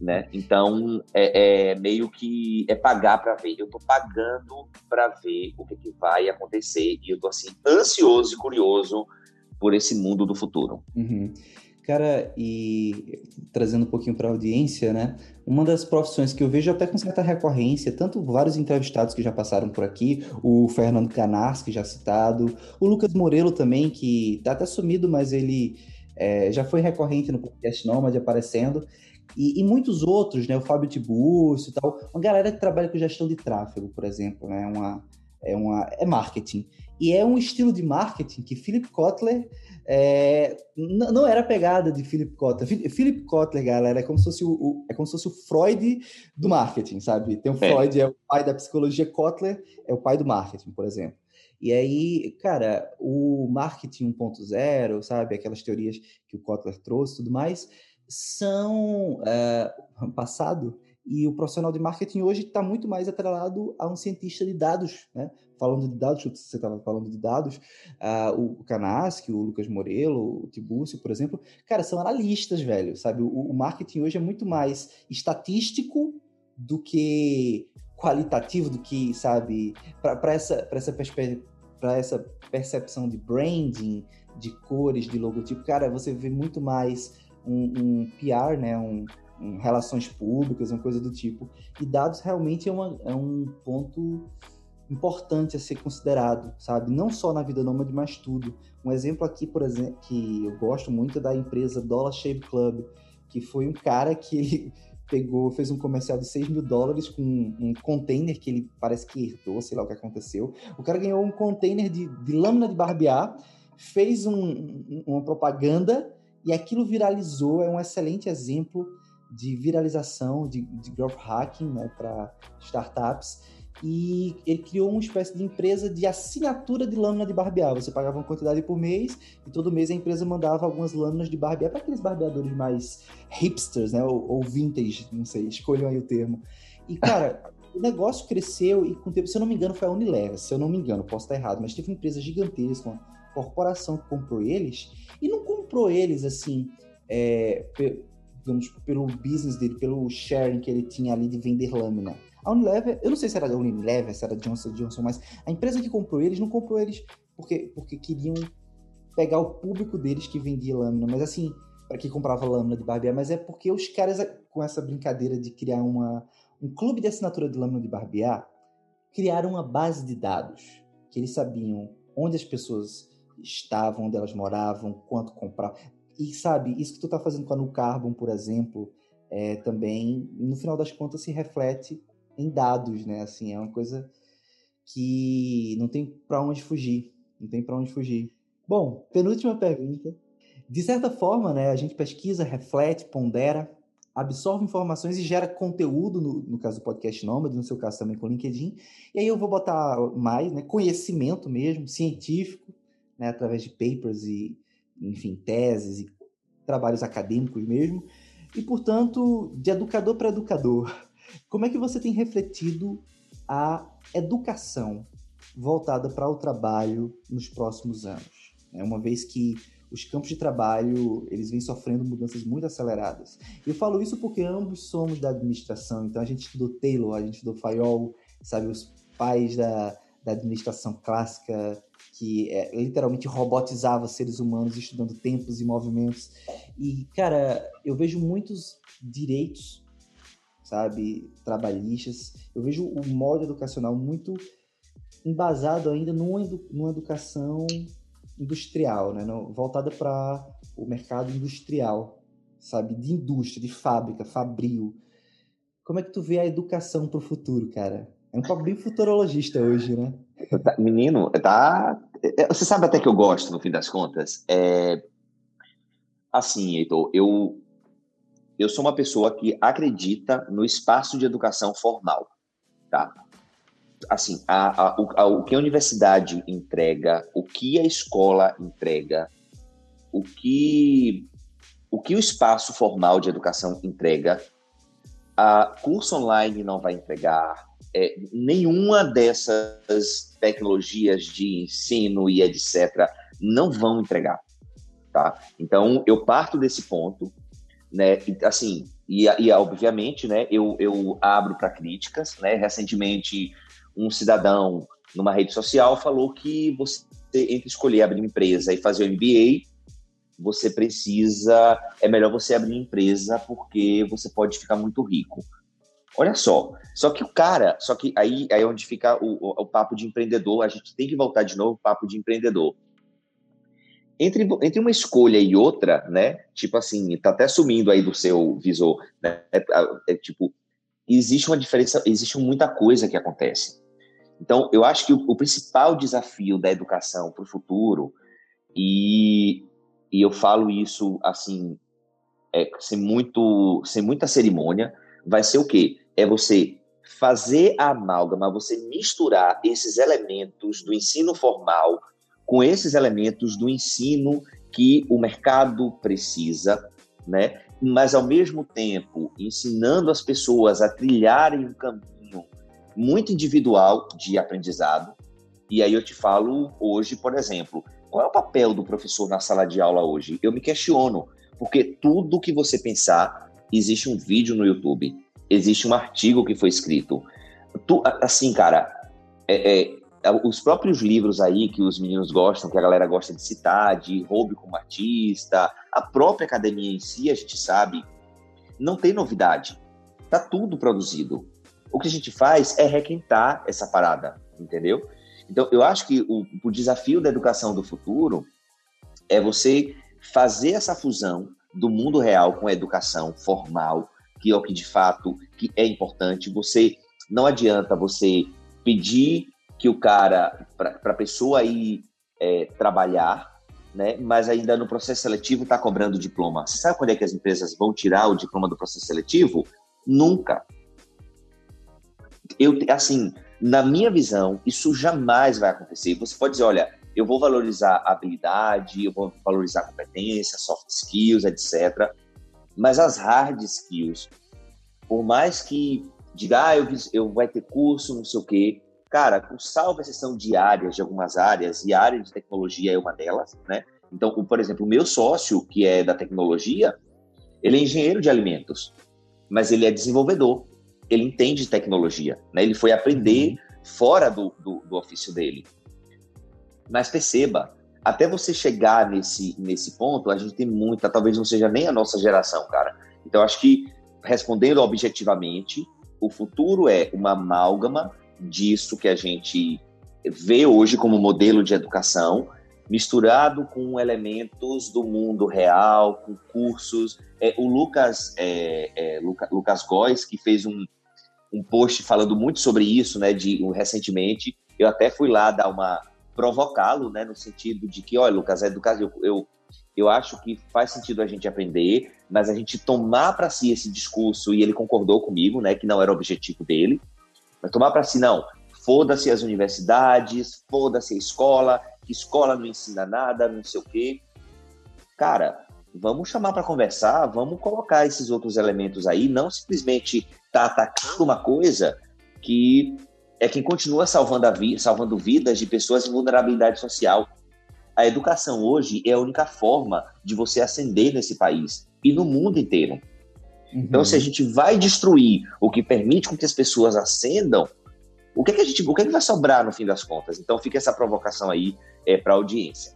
né? Então é, é meio que é pagar para ver. Eu estou pagando para ver o que, que, vai acontecer e eu estou assim ansioso e curioso por esse mundo do futuro. Uhum. Cara, e trazendo um pouquinho para a audiência, né? Uma das profissões que eu vejo até com certa recorrência, tanto vários entrevistados que já passaram por aqui, o Fernando Canars, que já citado, o Lucas Morelo também, que está até sumido, mas ele é, já foi recorrente no podcast Nomad aparecendo, e, e, muitos outros, né? O Fábio Tiburcio e tal, uma galera que trabalha com gestão de tráfego, por exemplo, né? Uma, é, uma, é marketing. E é um estilo de marketing que Philip Kotler é, não era pegada de Philip Kotler. Philip Kotler, galera, é como se fosse o, o, é como se fosse o Freud do marketing, sabe? Tem o é. Freud, é o pai da psicologia, Kotler é o pai do marketing, por exemplo. E aí, cara, o marketing 1.0, sabe, aquelas teorias que o Kotler trouxe e tudo mais, são é, passado e o profissional de marketing hoje está muito mais atrelado a um cientista de dados, né? Falando de dados, você estava falando de dados, uh, o Canaski, o Lucas Morelo, o Tibúrcio, por exemplo, cara, são analistas, velho, sabe? O, o marketing hoje é muito mais estatístico do que qualitativo, do que, sabe, para essa, essa perspectiva para essa percepção de branding, de cores, de logotipo, cara, você vê muito mais um, um PR, né, um, um, relações públicas, uma coisa do tipo. E dados realmente é, uma, é um ponto importante a ser considerado, sabe? Não só na vida nômade, mas tudo. Um exemplo aqui, por exemplo, que eu gosto muito é da empresa Dollar Shave Club, que foi um cara que ele pegou, fez um comercial de 6 mil dólares com um container que ele parece que herdou, sei lá o que aconteceu. O cara ganhou um container de, de lâmina de barbear, fez um, uma propaganda e aquilo viralizou. É um excelente exemplo de viralização, de, de growth hacking né, para startups e ele criou uma espécie de empresa de assinatura de lâmina de barbear. Você pagava uma quantidade por mês e todo mês a empresa mandava algumas lâminas de barbear para aqueles barbeadores mais hipsters, né? Ou, ou, vintage, não sei, escolham aí o termo. E, cara, o negócio cresceu e com o tempo, se eu não me engano, foi a Unilever, se eu não me engano, posso estar errado, mas teve uma empresa gigantesca, uma corporação que comprou eles e não comprou eles assim. É, digamos, pelo business dele, pelo sharing que ele tinha ali de vender lâmina a Unilever, eu não sei se era da Unilever, se era Johnson Johnson, mas a empresa que comprou eles não comprou eles porque, porque queriam pegar o público deles que vendia lâmina, mas assim, para que comprava lâmina de barbear, mas é porque os caras, com essa brincadeira de criar uma, um clube de assinatura de lâmina de barbear, criaram uma base de dados que eles sabiam onde as pessoas estavam, onde elas moravam, quanto compravam. e sabe, isso que tu tá fazendo com a No Carbon, por exemplo, é, também, no final das contas, se reflete em dados, né? Assim, é uma coisa que não tem para onde fugir. Não tem para onde fugir. Bom, penúltima pergunta. De certa forma, né, a gente pesquisa, reflete, pondera, absorve informações e gera conteúdo, no, no caso do podcast Nômade, no seu caso também com o LinkedIn. E aí eu vou botar mais, né, conhecimento mesmo, científico, né, através de papers e, enfim, teses e trabalhos acadêmicos mesmo. E, portanto, de educador para educador, como é que você tem refletido a educação voltada para o trabalho nos próximos anos? É uma vez que os campos de trabalho eles vêm sofrendo mudanças muito aceleradas. Eu falo isso porque ambos somos da administração, então a gente estudou Taylor, a gente estudou Fayol, sabe, os pais da, da administração clássica que é, literalmente robotizava seres humanos estudando tempos e movimentos. E, cara, eu vejo muitos direitos, sabe, trabalhistas, eu vejo o modo educacional muito embasado ainda numa, numa educação industrial, né? voltada para o mercado industrial, sabe? De indústria, de fábrica, fabril. Como é que tu vê a educação para o futuro, cara? É um papo bem futurologista hoje, né? Tá, menino, tá. É, você sabe até que eu gosto, no fim das contas. É... Assim, Heitor, eu, eu sou uma pessoa que acredita no espaço de educação formal, tá? assim, a, a, o, a, o que a universidade entrega, o que a escola entrega, o que o que o espaço formal de educação entrega, a curso online não vai entregar, é, nenhuma dessas tecnologias de ensino e etc. não vão entregar, tá? Então eu parto desse ponto, né? Assim, e, e obviamente, né? Eu, eu abro para críticas, né? Recentemente um cidadão numa rede social falou que você, entre escolher abrir empresa e fazer o MBA, você precisa. É melhor você abrir empresa porque você pode ficar muito rico. Olha só. Só que o cara. Só que aí, aí é onde fica o, o, o papo de empreendedor. A gente tem que voltar de novo papo de empreendedor. Entre, entre uma escolha e outra, né? Tipo assim, tá até sumindo aí do seu visor, né? É, é, é tipo, existe uma diferença, existe muita coisa que acontece. Então, eu acho que o, o principal desafio da educação para o futuro, e, e eu falo isso assim, é, sem, muito, sem muita cerimônia, vai ser o quê? É você fazer a amálgama, você misturar esses elementos do ensino formal com esses elementos do ensino que o mercado precisa, né? Mas ao mesmo tempo ensinando as pessoas a trilharem um caminho muito individual de aprendizado. E aí eu te falo hoje, por exemplo, qual é o papel do professor na sala de aula hoje? Eu me questiono, porque tudo que você pensar, existe um vídeo no YouTube, existe um artigo que foi escrito. Tu, assim, cara, é, é, os próprios livros aí que os meninos gostam, que a galera gosta de citar, de Roube como artista, a própria academia em si, a gente sabe, não tem novidade. Tá tudo produzido. O que a gente faz é requentar essa parada, entendeu? Então, eu acho que o, o desafio da educação do futuro é você fazer essa fusão do mundo real com a educação formal, que é o que de fato que é importante. Você não adianta você pedir que o cara, para a pessoa ir é, trabalhar, né, mas ainda no processo seletivo está cobrando diploma. Você sabe quando é que as empresas vão tirar o diploma do processo seletivo? Nunca eu, assim, na minha visão, isso jamais vai acontecer. Você pode dizer, olha, eu vou valorizar a habilidade, eu vou valorizar a competência, soft skills, etc. Mas as hard skills, por mais que diga, ah, eu, eu vai ter curso, não sei o quê, cara, com salvo exceção de áreas, de algumas áreas, e a área de tecnologia é uma delas, né? Então, por exemplo, o meu sócio, que é da tecnologia, ele é engenheiro de alimentos, mas ele é desenvolvedor ele entende tecnologia, né? Ele foi aprender uhum. fora do, do, do ofício dele. Mas perceba, até você chegar nesse, nesse ponto, a gente tem muita, talvez não seja nem a nossa geração, cara. Então, acho que, respondendo objetivamente, o futuro é uma amálgama disso que a gente vê hoje como modelo de educação, misturado com elementos do mundo real, com cursos. É, o Lucas, é, é, Luca, Lucas Góes, que fez um, um post falando muito sobre isso, né, de um, recentemente, eu até fui lá dar uma provocá-lo, né, no sentido de que, olha, Lucas, a educação, eu, eu, eu acho que faz sentido a gente aprender, mas a gente tomar para si esse discurso, e ele concordou comigo, né, que não era o objetivo dele, mas tomar para si, não, foda-se as universidades, foda-se a escola, que escola não ensina nada, não sei o quê. Cara, vamos chamar para conversar, vamos colocar esses outros elementos aí, não simplesmente tá atacando uma coisa que é quem continua salvando, a vi salvando vidas de pessoas em vulnerabilidade social. A educação hoje é a única forma de você ascender nesse país e no mundo inteiro. Uhum. Então, se a gente vai destruir o que permite com que as pessoas ascendam, o que, é que a gente, o que, é que vai sobrar no fim das contas? Então, fica essa provocação aí é, para a audiência.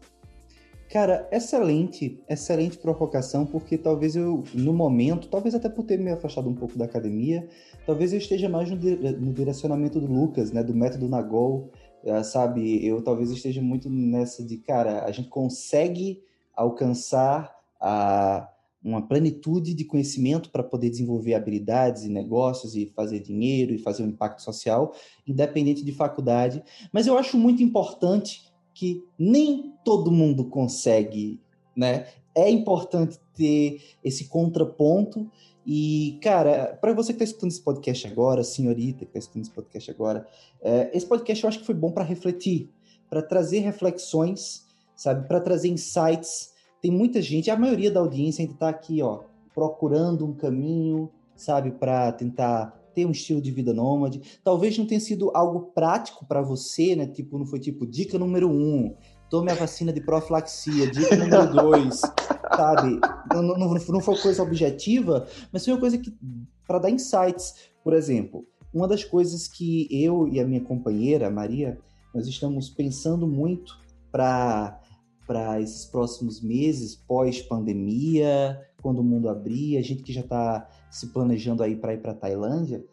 Cara, excelente, excelente provocação, porque talvez eu, no momento, talvez até por ter me afastado um pouco da academia, talvez eu esteja mais no, no direcionamento do Lucas, né, do método Nagol, uh, sabe? Eu talvez esteja muito nessa de, cara, a gente consegue alcançar a uma plenitude de conhecimento para poder desenvolver habilidades e negócios e fazer dinheiro e fazer um impacto social, independente de faculdade. Mas eu acho muito importante que nem todo mundo consegue, né? É importante ter esse contraponto e, cara, para você que está escutando esse podcast agora, senhorita que está escutando esse podcast agora, é, esse podcast eu acho que foi bom para refletir, para trazer reflexões, sabe? Para trazer insights tem muita gente, a maioria da audiência ainda está aqui, ó, procurando um caminho, sabe, para tentar ter um estilo de vida nômade. Talvez não tenha sido algo prático para você, né? Tipo, não foi tipo dica número um, tome a vacina de profilaxia, dica número dois, [laughs] sabe? Não, não, não foi coisa objetiva, mas foi uma coisa que para dar insights. Por exemplo, uma das coisas que eu e a minha companheira, Maria, nós estamos pensando muito para para esses próximos meses pós-pandemia, quando o mundo abrir, a gente que já está se planejando aí para ir para Tailândia,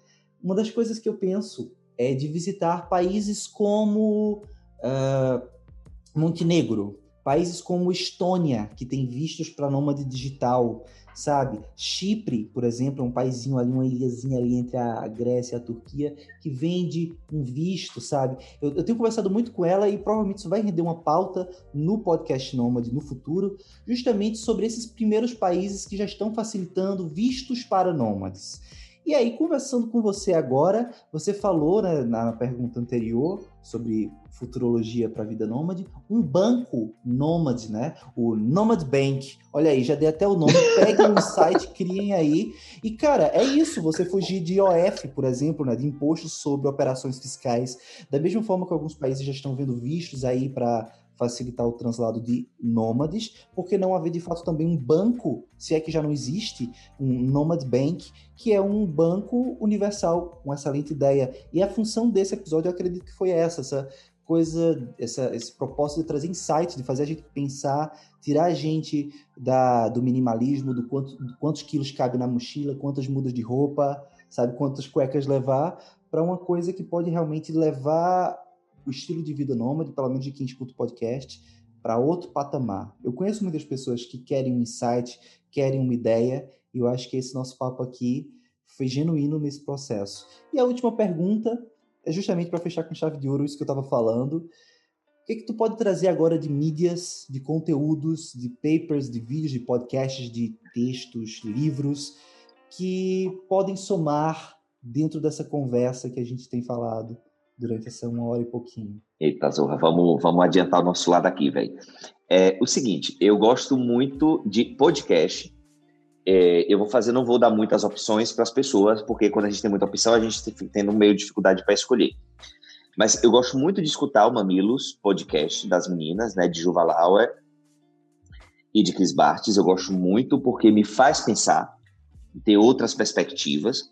uma das coisas que eu penso é de visitar países como uh, Montenegro, países como Estônia, que tem vistos para nômade digital, sabe? Chipre, por exemplo, é um paísinho ali, uma ilhazinha ali entre a Grécia e a Turquia, que vende um visto, sabe? Eu, eu tenho conversado muito com ela e provavelmente isso vai render uma pauta no podcast Nômade no futuro, justamente sobre esses primeiros países que já estão facilitando vistos para nômades. E aí, conversando com você agora, você falou né, na pergunta anterior sobre futurologia para a vida nômade, um banco nômade, né? O Nomad Bank. Olha aí, já dei até o nome. [laughs] Peguem um site, criem aí. E, cara, é isso. Você fugir de IOF, por exemplo, né? De impostos sobre operações fiscais. Da mesma forma que alguns países já estão vendo vistos aí para facilitar o translado de nômades, porque não haver de fato também um banco, se é que já não existe, um Nomad Bank, que é um banco universal, uma excelente ideia. E a função desse episódio, eu acredito que foi essa, essa coisa, essa, esse propósito de trazer insights, de fazer a gente pensar, tirar a gente da, do minimalismo, do, quanto, do quantos quilos cabe na mochila, quantas mudas de roupa, sabe, quantas cuecas levar, para uma coisa que pode realmente levar o estilo de vida nômade, pelo menos de quem escuta o podcast, para outro patamar. Eu conheço muitas pessoas que querem um insight, querem uma ideia, e eu acho que esse nosso papo aqui foi genuíno nesse processo. E a última pergunta é justamente para fechar com chave de ouro isso que eu estava falando. O que, que tu pode trazer agora de mídias, de conteúdos, de papers, de vídeos, de podcasts, de textos, livros, que podem somar dentro dessa conversa que a gente tem falado durante essa uma hora e pouquinho. Eita, Zorra, vamos, vamos adiantar o nosso lado aqui, velho. É o seguinte, eu gosto muito de podcast. É, eu vou fazer, não vou dar muitas opções para as pessoas, porque quando a gente tem muita opção, a gente tem tendo meio dificuldade para escolher. Mas eu gosto muito de escutar o Mamilos podcast das meninas, né, de Juva Lauer e de Cris Bartes. Eu gosto muito porque me faz pensar, ter outras perspectivas.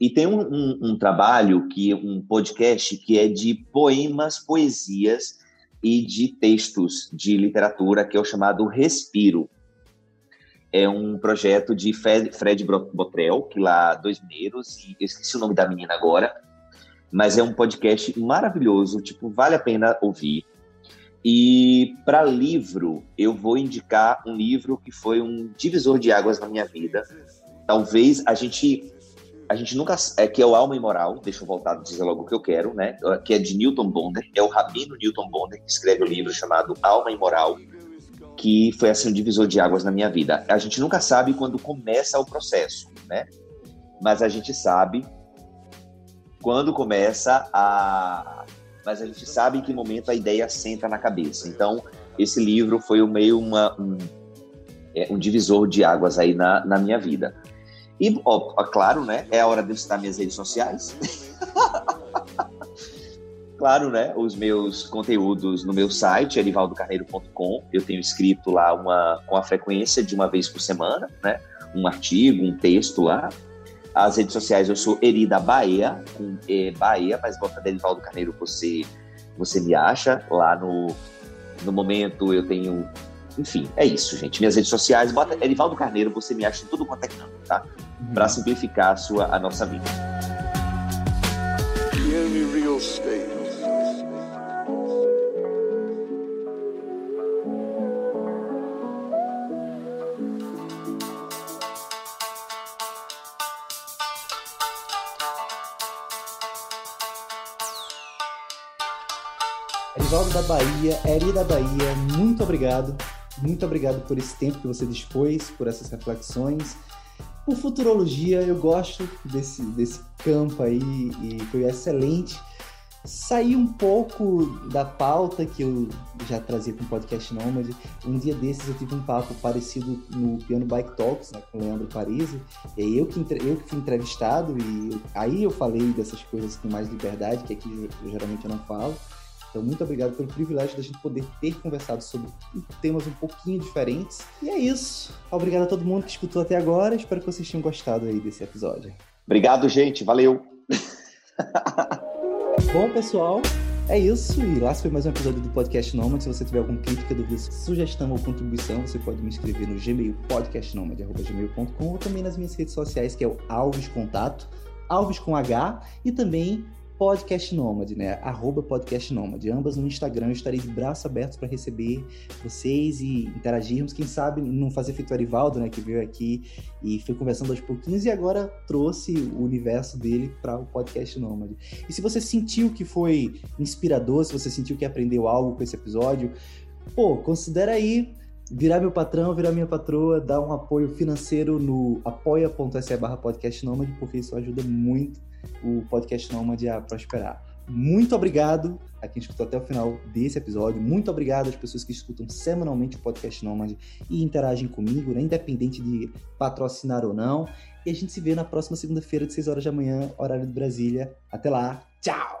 E tem um, um, um, trabalho, que um podcast, que é de poemas, poesias e de textos de literatura, que é o chamado Respiro. É um projeto de Fred Botrel, que lá, dois mineiros, e eu esqueci o nome da menina agora, mas é um podcast maravilhoso, tipo, vale a pena ouvir. E para livro, eu vou indicar um livro que foi um divisor de águas na minha vida. Talvez a gente a gente nunca é que é o Alma Imoral, deixa eu voltar a dizer logo o que eu quero, né? Que é de Newton Bonder, é o rabino Newton Bonder que escreve o um livro chamado Alma Imoral, que foi assim um divisor de águas na minha vida. A gente nunca sabe quando começa o processo, né? Mas a gente sabe quando começa a mas a gente sabe em que momento a ideia senta na cabeça. Então, esse livro foi meio uma, um, é, um divisor de águas aí na, na minha vida. E, ó, claro, né? É a hora de eu citar minhas redes sociais. [laughs] claro, né? Os meus conteúdos no meu site, erivaldocarneiro.com. Eu tenho escrito lá uma, com a frequência de uma vez por semana, né? Um artigo, um texto lá. As redes sociais eu sou Erida Bahia, com e, Bahia, mas bota Derivaldo Carneiro, você, você me acha. Lá no, no momento eu tenho. Enfim, é isso, gente. Minhas redes sociais, bota Erivaldo Carneiro, você me acha em tudo quanto é canto, tá? Para simplificar a, sua, a nossa vida. Edivaldo da Bahia, Eri da Bahia, muito obrigado. Muito obrigado por esse tempo que você dispôs, por essas reflexões. Por futurologia, eu gosto desse, desse campo aí e foi excelente. Saí um pouco da pauta que eu já trazia com o podcast Nômade. Um dia desses eu tive um papo parecido no Piano Bike Talks, né, com o Leandro Parisi. E eu que, eu que fui entrevistado e aí eu falei dessas coisas com mais liberdade, que aqui eu, geralmente eu não falo. Então, muito obrigado pelo privilégio da gente poder ter conversado sobre temas um pouquinho diferentes. E é isso. Obrigado a todo mundo que escutou até agora. Espero que vocês tenham gostado aí desse episódio. Obrigado, gente. Valeu. [laughs] Bom, pessoal, é isso. E lá foi mais um episódio do Podcast Nomad. Se você tiver alguma crítica, dúvida, sugestão ou contribuição, você pode me escrever no gmail podcastnomad.gmail.com ou também nas minhas redes sociais, que é o Alves Contato, Alves com H, e também Podcast Nômade, né? Arroba Podcast Nômade. Ambas no Instagram. Eu estarei de braços abertos para receber vocês e interagirmos. Quem sabe não fazer feito o Arivaldo, né? Que veio aqui e foi conversando aos pouquinhos e agora trouxe o universo dele para o Podcast Nômade. E se você sentiu que foi inspirador, se você sentiu que aprendeu algo com esse episódio, pô, considera aí virar meu patrão, virar minha patroa, dar um apoio financeiro no apoia.se barra podcast nômade, porque isso ajuda muito o podcast Nômade a prosperar. Muito obrigado a quem escutou até o final desse episódio. Muito obrigado às pessoas que escutam semanalmente o podcast Nômade e interagem comigo, né? independente de patrocinar ou não. E a gente se vê na próxima segunda-feira, de 6 horas da manhã, horário de Brasília. Até lá. Tchau!